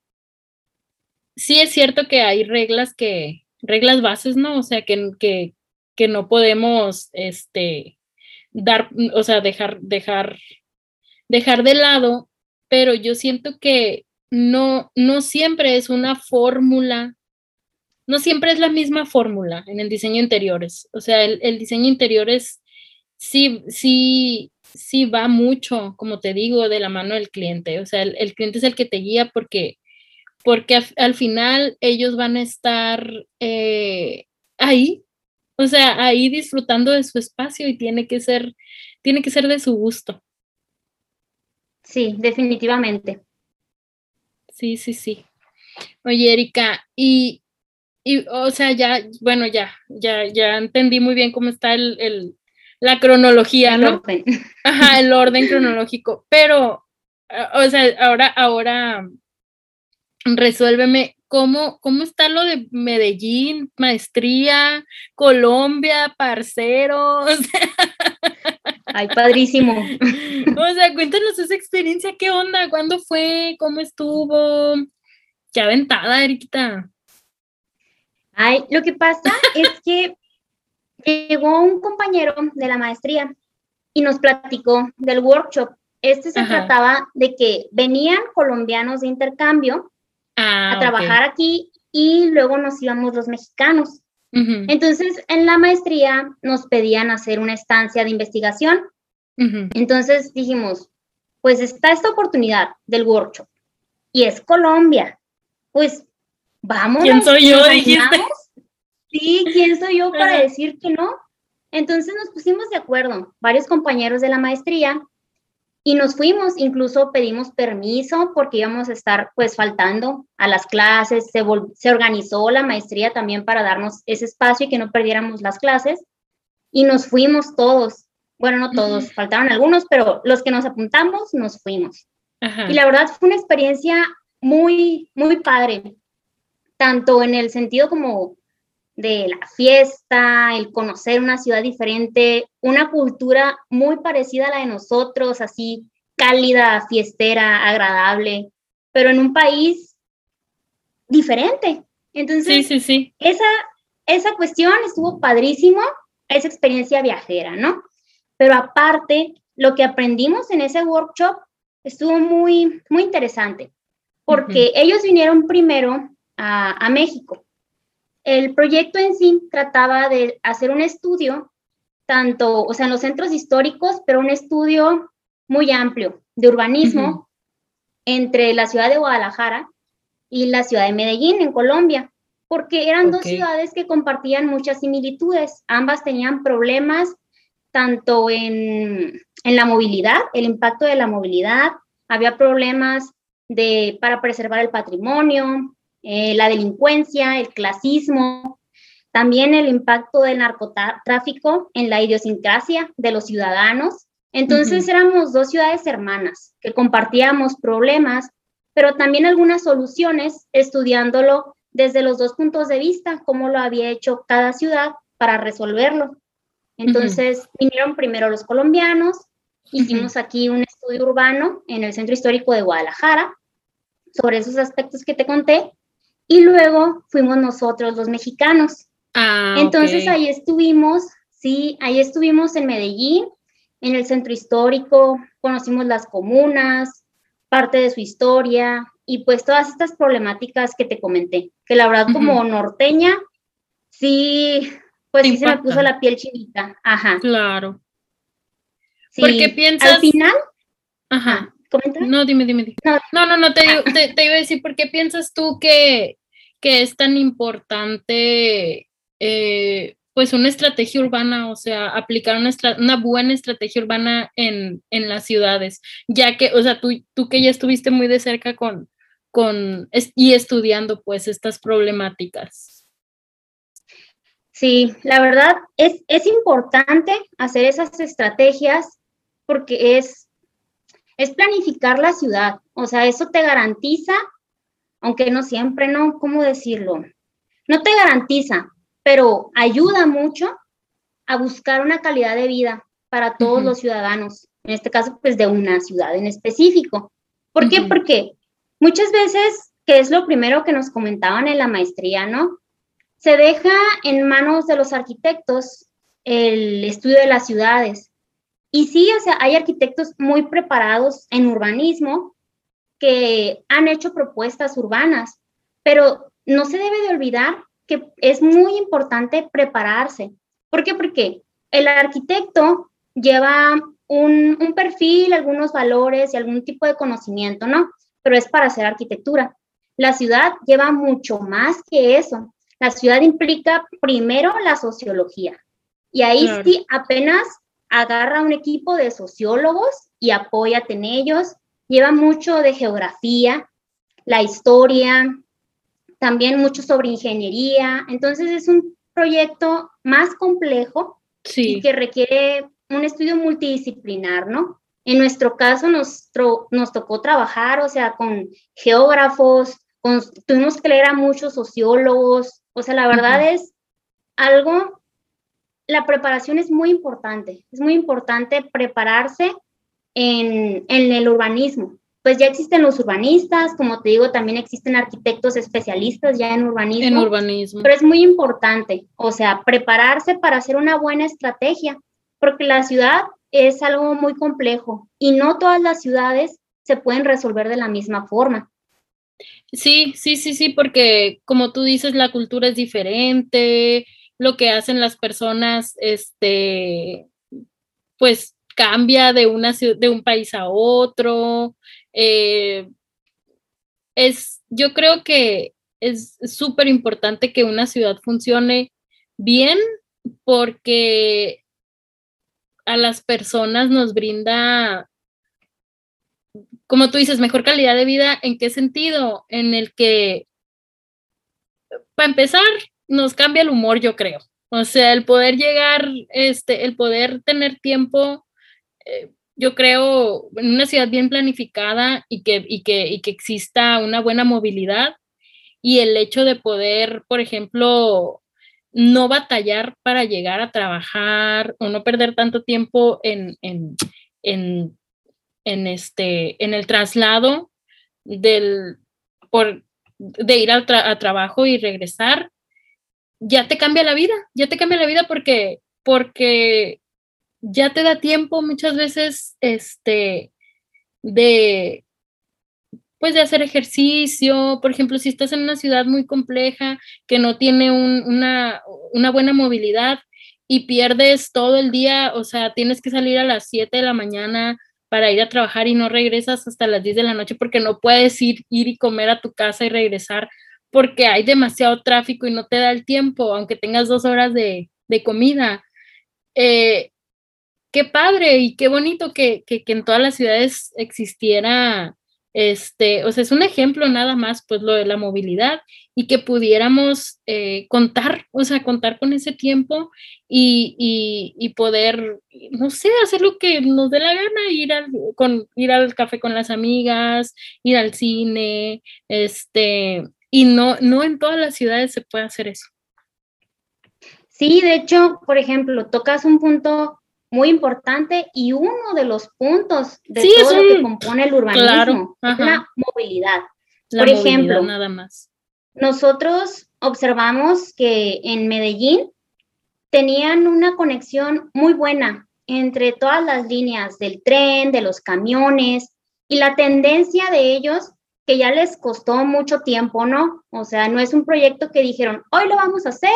sí es cierto que hay reglas que, reglas bases, ¿no? O sea, que, que, que no podemos, este, dar, o sea, dejar, dejar, dejar de lado, pero yo siento que no, no siempre es una fórmula, no siempre es la misma fórmula en el diseño interiores. O sea, el, el diseño interiores sí, sí, sí va mucho, como te digo, de la mano del cliente. O sea, el, el cliente es el que te guía porque porque al final ellos van a estar eh, ahí, o sea, ahí disfrutando de su espacio y tiene que ser, tiene que ser de su gusto. Sí, definitivamente. Sí, sí, sí. Oye, Erika, y, o sea, ya, bueno, ya, ya, ya entendí muy bien cómo está el, la cronología, ¿no? Ajá, el orden cronológico, pero, o sea, ahora, ahora resuélveme cómo, cómo está lo de Medellín, maestría, Colombia, parceros. Ay, padrísimo. O sea, cuéntanos esa experiencia, ¿qué onda? ¿Cuándo fue? ¿Cómo estuvo? Qué aventada, Erika. Ay, lo que pasa es que llegó un compañero de la maestría y nos platicó del workshop. Este se trataba de que venían colombianos de intercambio Ah, a trabajar aquí y luego nos íbamos los mexicanos. Entonces, en la maestría nos pedían hacer una estancia de investigación. Entonces dijimos, pues está esta oportunidad del workshop y es Colombia. Pues vamos. ¿Quién soy yo? Dijiste. Sí, ¿quién soy yo para decir que no? Entonces nos pusimos de acuerdo, varios compañeros de la maestría, y nos fuimos, incluso pedimos permiso porque íbamos a estar pues faltando a las clases, se, se organizó la maestría también para darnos ese espacio y que no perdiéramos las clases y nos fuimos todos. Bueno, no todos, faltaron algunos, pero los que nos apuntamos nos fuimos. Y la verdad fue una experiencia muy, muy padre, tanto en el sentido como de la fiesta, el conocer una ciudad diferente, una cultura muy parecida a la de nosotros, así cálida, fiestera, agradable, pero en un país diferente. Entonces, sí, sí, Esa, esa cuestión estuvo padrísimo, esa experiencia viajera, ¿no? Pero aparte, lo que aprendimos en ese workshop estuvo muy, muy interesante, porque ellos vinieron primero a, a México el proyecto en sí trataba de hacer un estudio, tanto, o sea, en los centros históricos, pero un estudio muy amplio de urbanismo entre la ciudad de Guadalajara y la ciudad de Medellín, en Colombia, porque eran dos ciudades que compartían muchas similitudes. Ambas tenían problemas tanto en, en la movilidad, el impacto de la movilidad, había problemas de, para preservar el patrimonio, eh, la delincuencia, el clasismo, también el impacto del narcotráfico en la idiosincrasia de los ciudadanos. Entonces éramos dos ciudades hermanas que compartíamos problemas, pero también algunas soluciones estudiándolo desde los dos puntos de vista, cómo lo había hecho cada ciudad para resolverlo. Entonces vinieron primero los colombianos, hicimos aquí un estudio urbano en el Centro Histórico de Guadalajara sobre esos aspectos que te conté y luego fuimos nosotros los mexicanos. Ah, Entonces ahí estuvimos, sí, ahí estuvimos en Medellín, en el centro histórico, conocimos las comunas, parte de su historia y pues todas estas problemáticas que te comenté, que la verdad como norteña, sí, pues sí se me puso la piel chinita. Ajá. Claro. Sí. Porque piensas... Al final... Ajá. No, dime, dime. No, no, no, te, te, iba a decir, ¿por qué piensas tú que, que es tan importante eh, pues una estrategia urbana, o sea, aplicar una, una buena estrategia urbana en, en, las ciudades, ya que, o sea, tú, tú que ya estuviste muy de cerca con, con y estudiando pues estas problemáticas. Sí, la verdad es, es importante hacer esas estrategias porque es es planificar la ciudad. O sea, eso te garantiza, aunque no siempre, ¿no? ¿Cómo decirlo? No te garantiza, pero ayuda mucho a buscar una calidad de vida para todos los ciudadanos, en este caso, pues de una ciudad en específico. ¿Por qué? Porque muchas veces, que es lo primero que nos comentaban en la maestría, ¿no? Se deja en manos de los arquitectos el estudio de las ciudades, y sí, o sea, hay arquitectos muy preparados en urbanismo que han hecho propuestas urbanas, pero no se debe de olvidar que es muy importante prepararse. ¿Por qué? Porque el arquitecto lleva un, un, perfil, algunos valores y algún tipo de conocimiento, ¿no? Pero es para hacer arquitectura. La ciudad lleva mucho más que eso. La ciudad implica primero la sociología. Y ahí sí apenas agarra un equipo de sociólogos y apóyate en ellos. Lleva mucho de geografía, la historia, también mucho sobre ingeniería. Entonces es un proyecto más complejo y que requiere un estudio multidisciplinar, ¿no? En nuestro caso nos, nos tocó trabajar, o sea, con geógrafos, tuvimos que leer a muchos sociólogos, o sea, la verdad es algo la preparación es muy importante, es muy importante prepararse en, el urbanismo. Pues ya existen los urbanistas, como te digo, también existen arquitectos especialistas ya en urbanismo. En urbanismo. Pero es muy importante, o sea, prepararse para hacer una buena estrategia, porque la ciudad es algo muy complejo y no todas las ciudades se pueden resolver de la misma forma. Sí, sí, sí, sí, porque como tú dices, la cultura es diferente, lo que hacen las personas, este, pues cambia de, una, de un país a otro. Eh, es, yo creo que es súper importante que una ciudad funcione bien porque a las personas nos brinda, como tú dices, mejor calidad de vida. ¿En qué sentido? En el que, para empezar, nos cambia el humor, yo creo. O sea, el poder llegar, este, el poder tener tiempo, eh, yo creo, en una ciudad bien planificada y que, y que, y que exista una buena movilidad y el hecho de poder, por ejemplo, no batallar para llegar a trabajar o no perder tanto tiempo en, en, en, en este, en el traslado del, por, de ir al a trabajo y regresar, ya te cambia la vida, ya te cambia la vida porque, porque ya te da tiempo muchas veces este, de, pues de hacer ejercicio, por ejemplo, si estás en una ciudad muy compleja que no tiene una, una buena movilidad y pierdes todo el día, o sea, tienes que salir a las 7 de la mañana para ir a trabajar y no regresas hasta las 10 de la noche porque no puedes ir, ir y comer a tu casa y regresar porque hay demasiado tráfico y no te da el tiempo, aunque tengas dos horas de, de comida. Eh, qué padre y qué bonito que, que, que, en todas las ciudades existiera, este, o sea, es un ejemplo nada más, pues lo de la movilidad y que pudiéramos eh, contar, o sea, contar con ese tiempo y, y, y, poder, no sé, hacer lo que nos dé la gana, ir al, con, ir al café con las amigas, ir al cine, este, y no, no en todas las ciudades se puede hacer eso. Sí, de hecho, por ejemplo, tocas un punto muy importante y uno de los puntos de todo lo que compone el urbanismo es la movilidad. Por ejemplo, nada más. Nosotros observamos que en Medellín tenían una conexión muy buena entre todas las líneas del tren, de los camiones y la tendencia de ellos que ya les costó mucho tiempo, ¿no? O sea, no es un proyecto que dijeron, hoy lo vamos a hacer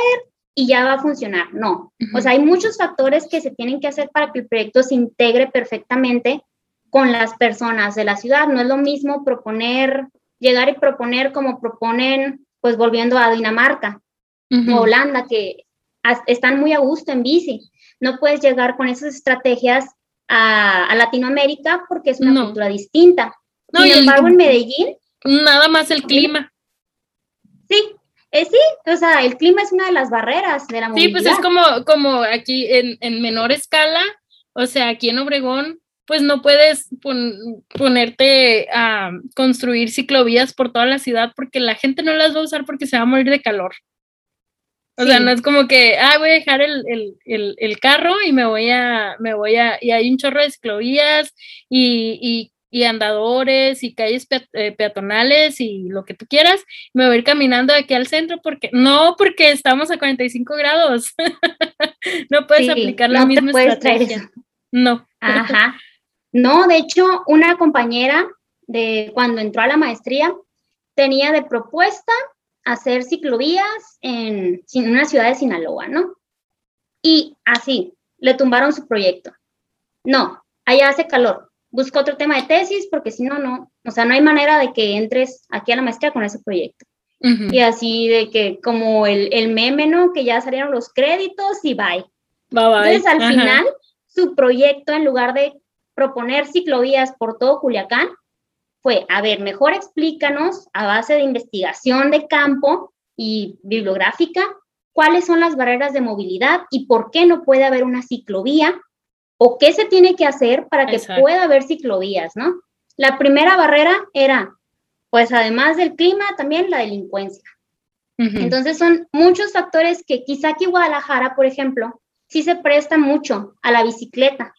y ya va a funcionar. No, o sea, hay muchos factores que se tienen que hacer para que el proyecto se integre perfectamente con las personas de la ciudad. No es lo mismo proponer, llegar y proponer como proponen, pues volviendo a Dinamarca o Holanda, que están muy a gusto en bici. No puedes llegar con esas estrategias a, Latinoamérica porque es una cultura distinta. Sin embargo, en Medellín. Nada más el clima. Sí, eh, sí, o sea, el clima es una de las barreras de la movilidad. Sí, pues es como, como aquí en, en menor escala, o sea, aquí en Obregón, pues no puedes ponerte a construir ciclovías por toda la ciudad porque la gente no las va a usar porque se va a morir de calor. O sea, no es como que, ah, voy a dejar el, el, el, el, carro y me voy a, me voy a, y hay un chorro de ciclovías y, y y andadores y calles eh, peatonales y lo que tú quieras, me voy a ir caminando de aquí al centro porque no, porque estamos a 45 grados. no puedes aplicar la misma estrategia. No. Ajá. No, de hecho, una compañera de cuando entró a la maestría tenía de propuesta hacer ciclovías en, en una ciudad de Sinaloa, ¿no? Y así, le tumbaron su proyecto. No, allá hace calor, busca otro tema de tesis porque si no, no, o sea, no hay manera de que entres aquí a la maestría con ese proyecto. Y así de que como el, el, meme, ¿no? Que ya salieron los créditos y bye. Bye, bye. Entonces, al final, su proyecto, en lugar de proponer ciclovías por todo Culiacán, fue, a ver, mejor explícanos a base de investigación de campo y bibliográfica cuáles son las barreras de movilidad y por qué no puede haber una ciclovía o qué se tiene que hacer para que pueda haber ciclovías, ¿no? La primera barrera era, pues además del clima, también la delincuencia. Entonces son muchos factores que quizá aquí Guadalajara, por ejemplo, sí se presta mucho a la bicicleta,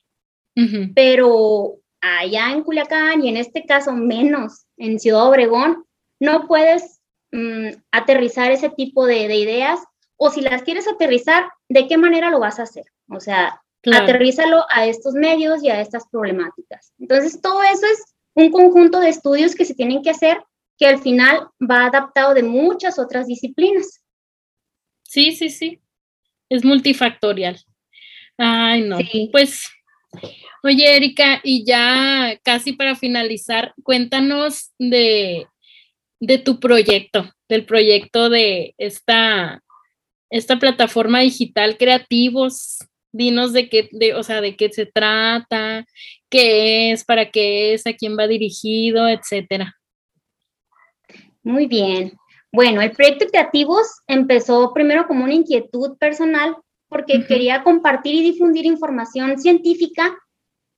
pero allá en Culiacán y en este caso menos en Ciudad Obregón, no puedes mm, aterrizar ese tipo de, de ideas o si las quieres aterrizar, ¿de qué manera lo vas a hacer? O sea, Aterrízalo a estos medios y a estas problemáticas. Entonces, todo eso es un conjunto de estudios que se tienen que hacer que al final va adaptado de muchas otras disciplinas. Sí, sí, sí. Es multifactorial. Ay, no. Pues, oye, Erika, y ya casi para finalizar, cuéntanos de, de tu proyecto, del proyecto de esta, esta plataforma digital Creativos dinos de qué, de, o sea, de qué se trata, qué es, para qué es, a quién va dirigido, etcétera. Muy bien. Bueno, el proyecto Creativos empezó primero como una inquietud personal porque quería compartir y difundir información científica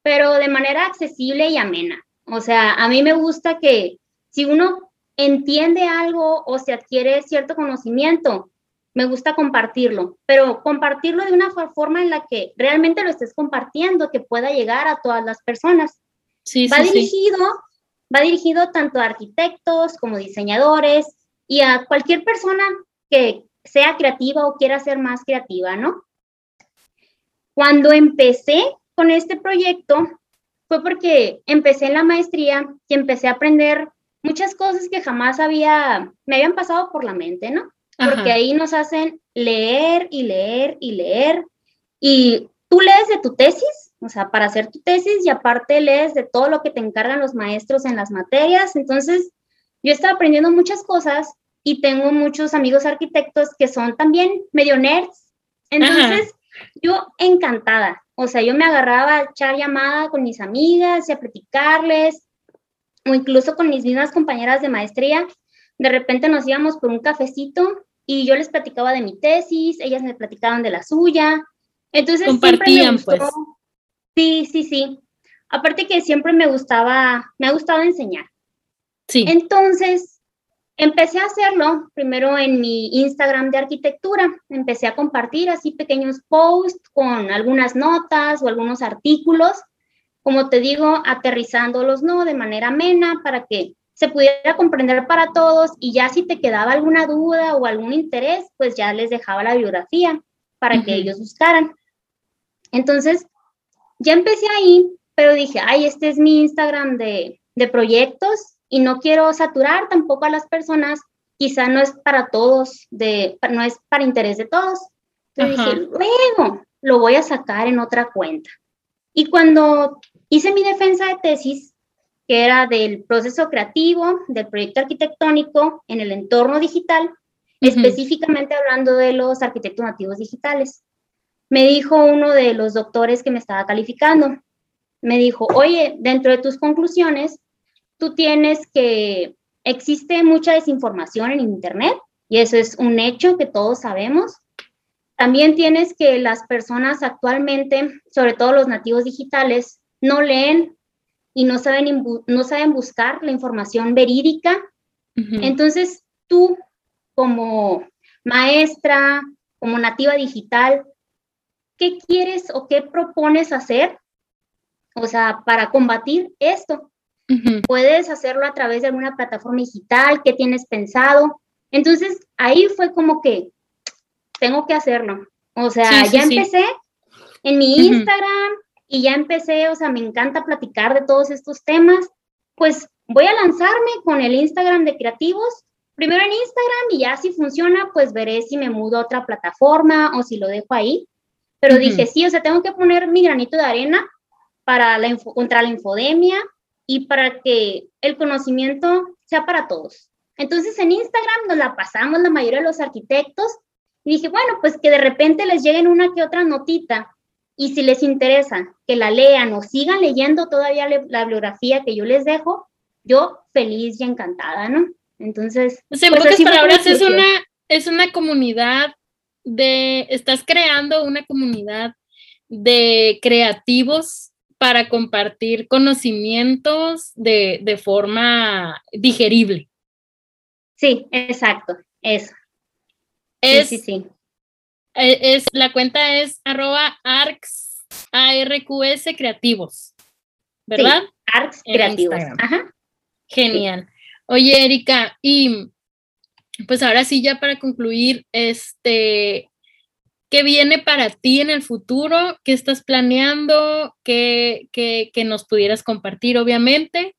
pero de manera accesible y amena. O sea, a mí me gusta que si uno entiende algo o se adquiere cierto conocimiento, me gusta compartirlo, pero compartirlo de una forma en la que realmente lo estés compartiendo, que pueda llegar a todas las personas. Sí, va dirigido, va dirigido tanto a arquitectos como diseñadores y a cualquier persona que sea creativa o quiera ser más creativa, ¿no? Cuando empecé con este proyecto fue porque empecé en la maestría y empecé a aprender muchas cosas que jamás había, me habían pasado por la mente, ¿no? Porque ahí nos hacen leer y leer y leer. Y tú lees de tu tesis, o sea, para hacer tu tesis y aparte lees de todo lo que te encargan los maestros en las materias. Entonces, yo estaba aprendiendo muchas cosas y tengo muchos amigos arquitectos que son también medio nerds. Entonces, yo encantada. O sea, yo me agarraba a echar llamada con mis amigas y a platicarles o incluso con mis mismas compañeras de maestría, de repente nos íbamos por un cafecito y yo les platicaba de mi tesis, ellas me platicaban de la suya. Entonces, compartían pues. Sí, sí, sí. Aparte que siempre me gustaba, me ha gustado enseñar. Sí. Entonces, empecé a hacerlo primero en mi Instagram de arquitectura. Empecé a compartir así pequeños posts con algunas notas o algunos artículos como te digo, aterrizándolos, ¿no? De manera amena para que se pudiera comprender para todos y ya si te quedaba alguna duda o algún interés, pues ya les dejaba la biografía para que ellos buscaran. Entonces, ya empecé ahí, pero dije, ay, este es mi Instagram de, de proyectos y no quiero saturar tampoco a las personas, quizá no es para todos, de, no es para interés de todos. Entonces dije, luego lo voy a sacar en otra cuenta. Y cuando Hice mi defensa de tesis, que era del proceso creativo del proyecto arquitectónico en el entorno digital, específicamente hablando de los arquitectos nativos digitales. Me dijo uno de los doctores que me estaba calificando, me dijo, oye, dentro de tus conclusiones, tú tienes que existe mucha desinformación en Internet y eso es un hecho que todos sabemos. También tienes que las personas actualmente, sobre todo los nativos digitales, no leen y no saben, no saben buscar la información verídica. Entonces, tú como maestra, como nativa digital, ¿qué quieres o qué propones hacer? O sea, para combatir esto. Puedes hacerlo a través de alguna plataforma digital, ¿qué tienes pensado? Entonces, ahí fue como que tengo que hacerlo. O sea, ya empecé en mi Instagram, y ya empecé, o sea, me encanta platicar de todos estos temas, pues voy a lanzarme con el Instagram de creativos, primero en Instagram y ya si funciona, pues veré si me mudo a otra plataforma o si lo dejo ahí. Pero dije, sí, o sea, tengo que poner mi granito de arena para la contra la infodemia y para que el conocimiento sea para todos. Entonces en Instagram nos la pasamos la mayoría de los arquitectos y dije, bueno, pues que de repente les lleguen una que otra notita y si les interesa que la lean o sigan leyendo todavía la bibliografía que yo les dejo, yo feliz y encantada, ¿no? Entonces, en pues pocas palabras es una es una comunidad de estás creando una comunidad de creativos para compartir conocimientos de, de forma digerible. Sí, exacto, eso. Es, sí, sí, sí. Eh, es, la cuenta es arroba arcs, ARQS creativos, ¿verdad? Sí, arcs creativos. Ajá. Genial. Oye, Erika, y pues ahora sí, ya para concluir, este, ¿qué viene para ti en el futuro? ¿Qué estás planeando? ¿Qué, que nos pudieras compartir, obviamente?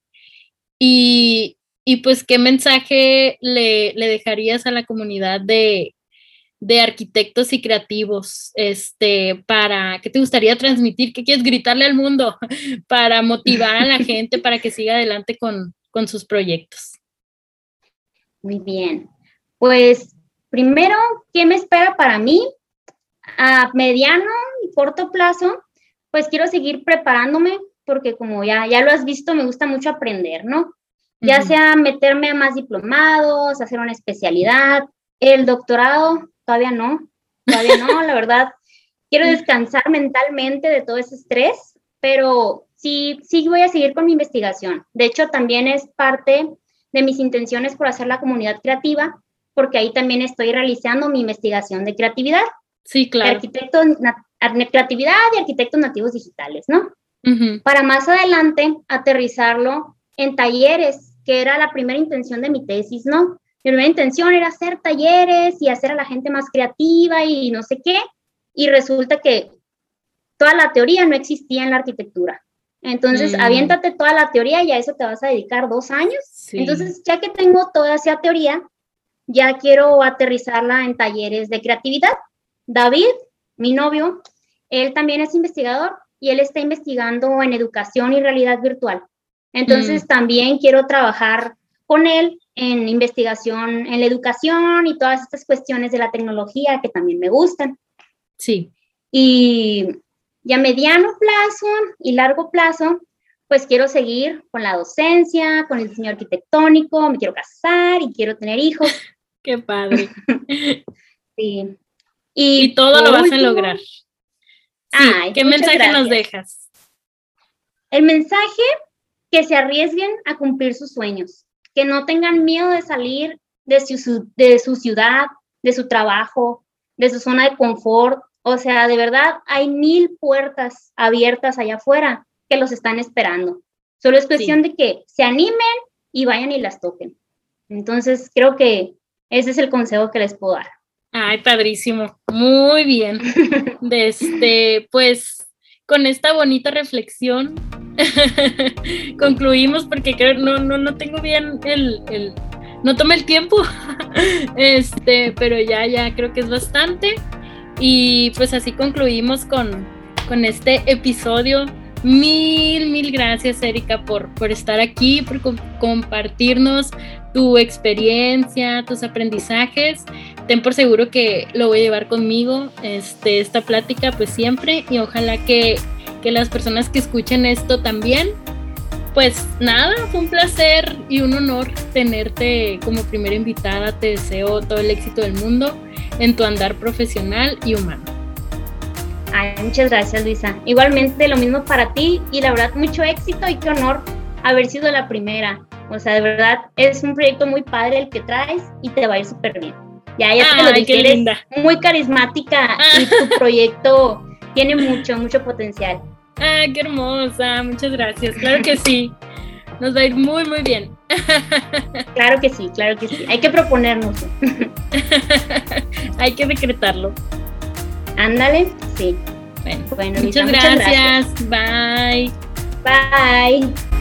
Y, y pues, ¿qué mensaje le, le dejarías a la comunidad de, de arquitectos y creativos, este, para, ¿qué te gustaría transmitir? ¿Qué quieres gritarle al mundo para motivar a la gente para que siga adelante con, con sus proyectos? Muy bien. Pues primero, ¿qué me espera para mí? A mediano y corto plazo, pues quiero seguir preparándome porque como ya, ya lo has visto, me gusta mucho aprender, ¿no? Ya sea meterme a más diplomados, hacer una especialidad, el doctorado, todavía no, todavía no, la verdad. Quiero descansar mentalmente de todo ese estrés, pero sí, sí voy a seguir con mi investigación. De hecho, también es parte de mis intenciones por hacer la comunidad creativa, porque ahí también estoy realizando mi investigación de creatividad. Sí, claro. De arquitectos, creatividad y arquitectos nativos digitales, ¿no? Para más adelante aterrizarlo en talleres, que era la primera intención de mi tesis, ¿no? Mi primera intención era hacer talleres y hacer a la gente más creativa y no sé qué, y resulta que toda la teoría no existía en la arquitectura. Entonces, mm. aviéntate toda la teoría y a eso te vas a dedicar dos años. Entonces, ya que tengo toda esa teoría, ya quiero aterrizarla en talleres de creatividad. David, mi novio, él también es investigador y él está investigando en educación y realidad virtual. Entonces, mm. también quiero trabajar con él en investigación en la educación y todas estas cuestiones de la tecnología que también me gustan. Sí. Y ya mediano plazo y largo plazo, pues quiero seguir con la docencia, con el diseño arquitectónico, me quiero casar y quiero tener hijos. Qué padre. sí. Y, todo lo vas a lograr. ¿Qué mensaje nos dejas? El mensaje que se arriesguen a cumplir sus sueños, que no tengan miedo de salir de su, de su ciudad, de su trabajo, de su zona de confort, o sea, de verdad hay mil puertas abiertas allá afuera que los están esperando. Solo es cuestión de que se animen y vayan y las toquen. Entonces, creo que ese es el consejo que les puedo dar. Ay, padrísimo. Muy bien. De este, pues con esta bonita reflexión concluimos porque creo no, no, no tengo bien el, el no tomé el tiempo. este, pero ya, ya creo que es bastante. Y pues así concluimos con, este episodio. Mil, mil gracias, Erika, por, por estar aquí, por compartirnos tu experiencia, tus aprendizajes. Ten por seguro que lo voy a llevar conmigo, este, esta plática, pues siempre, y ojalá que, que las personas que escuchen esto también pues nada, fue un placer y un honor tenerte como primera invitada. Te deseo todo el éxito del mundo en tu andar profesional y humano. Ay, muchas gracias, Luisa. Igualmente lo mismo para ti y la verdad mucho éxito y qué honor haber sido la primera. O sea, de verdad es un proyecto muy padre el que traes y te va a ir súper bien. Ya, ya te lo dije, eres muy carismática y tu proyecto tiene mucho, mucho potencial. Ah, qué hermosa, muchas gracias. Claro que sí. Nos va a ir muy, muy bien. Claro que sí, claro que sí. Hay que proponernos. Hay que decretarlo. Ándale, sí. Bueno, muchas, gracias. Bye. Bye.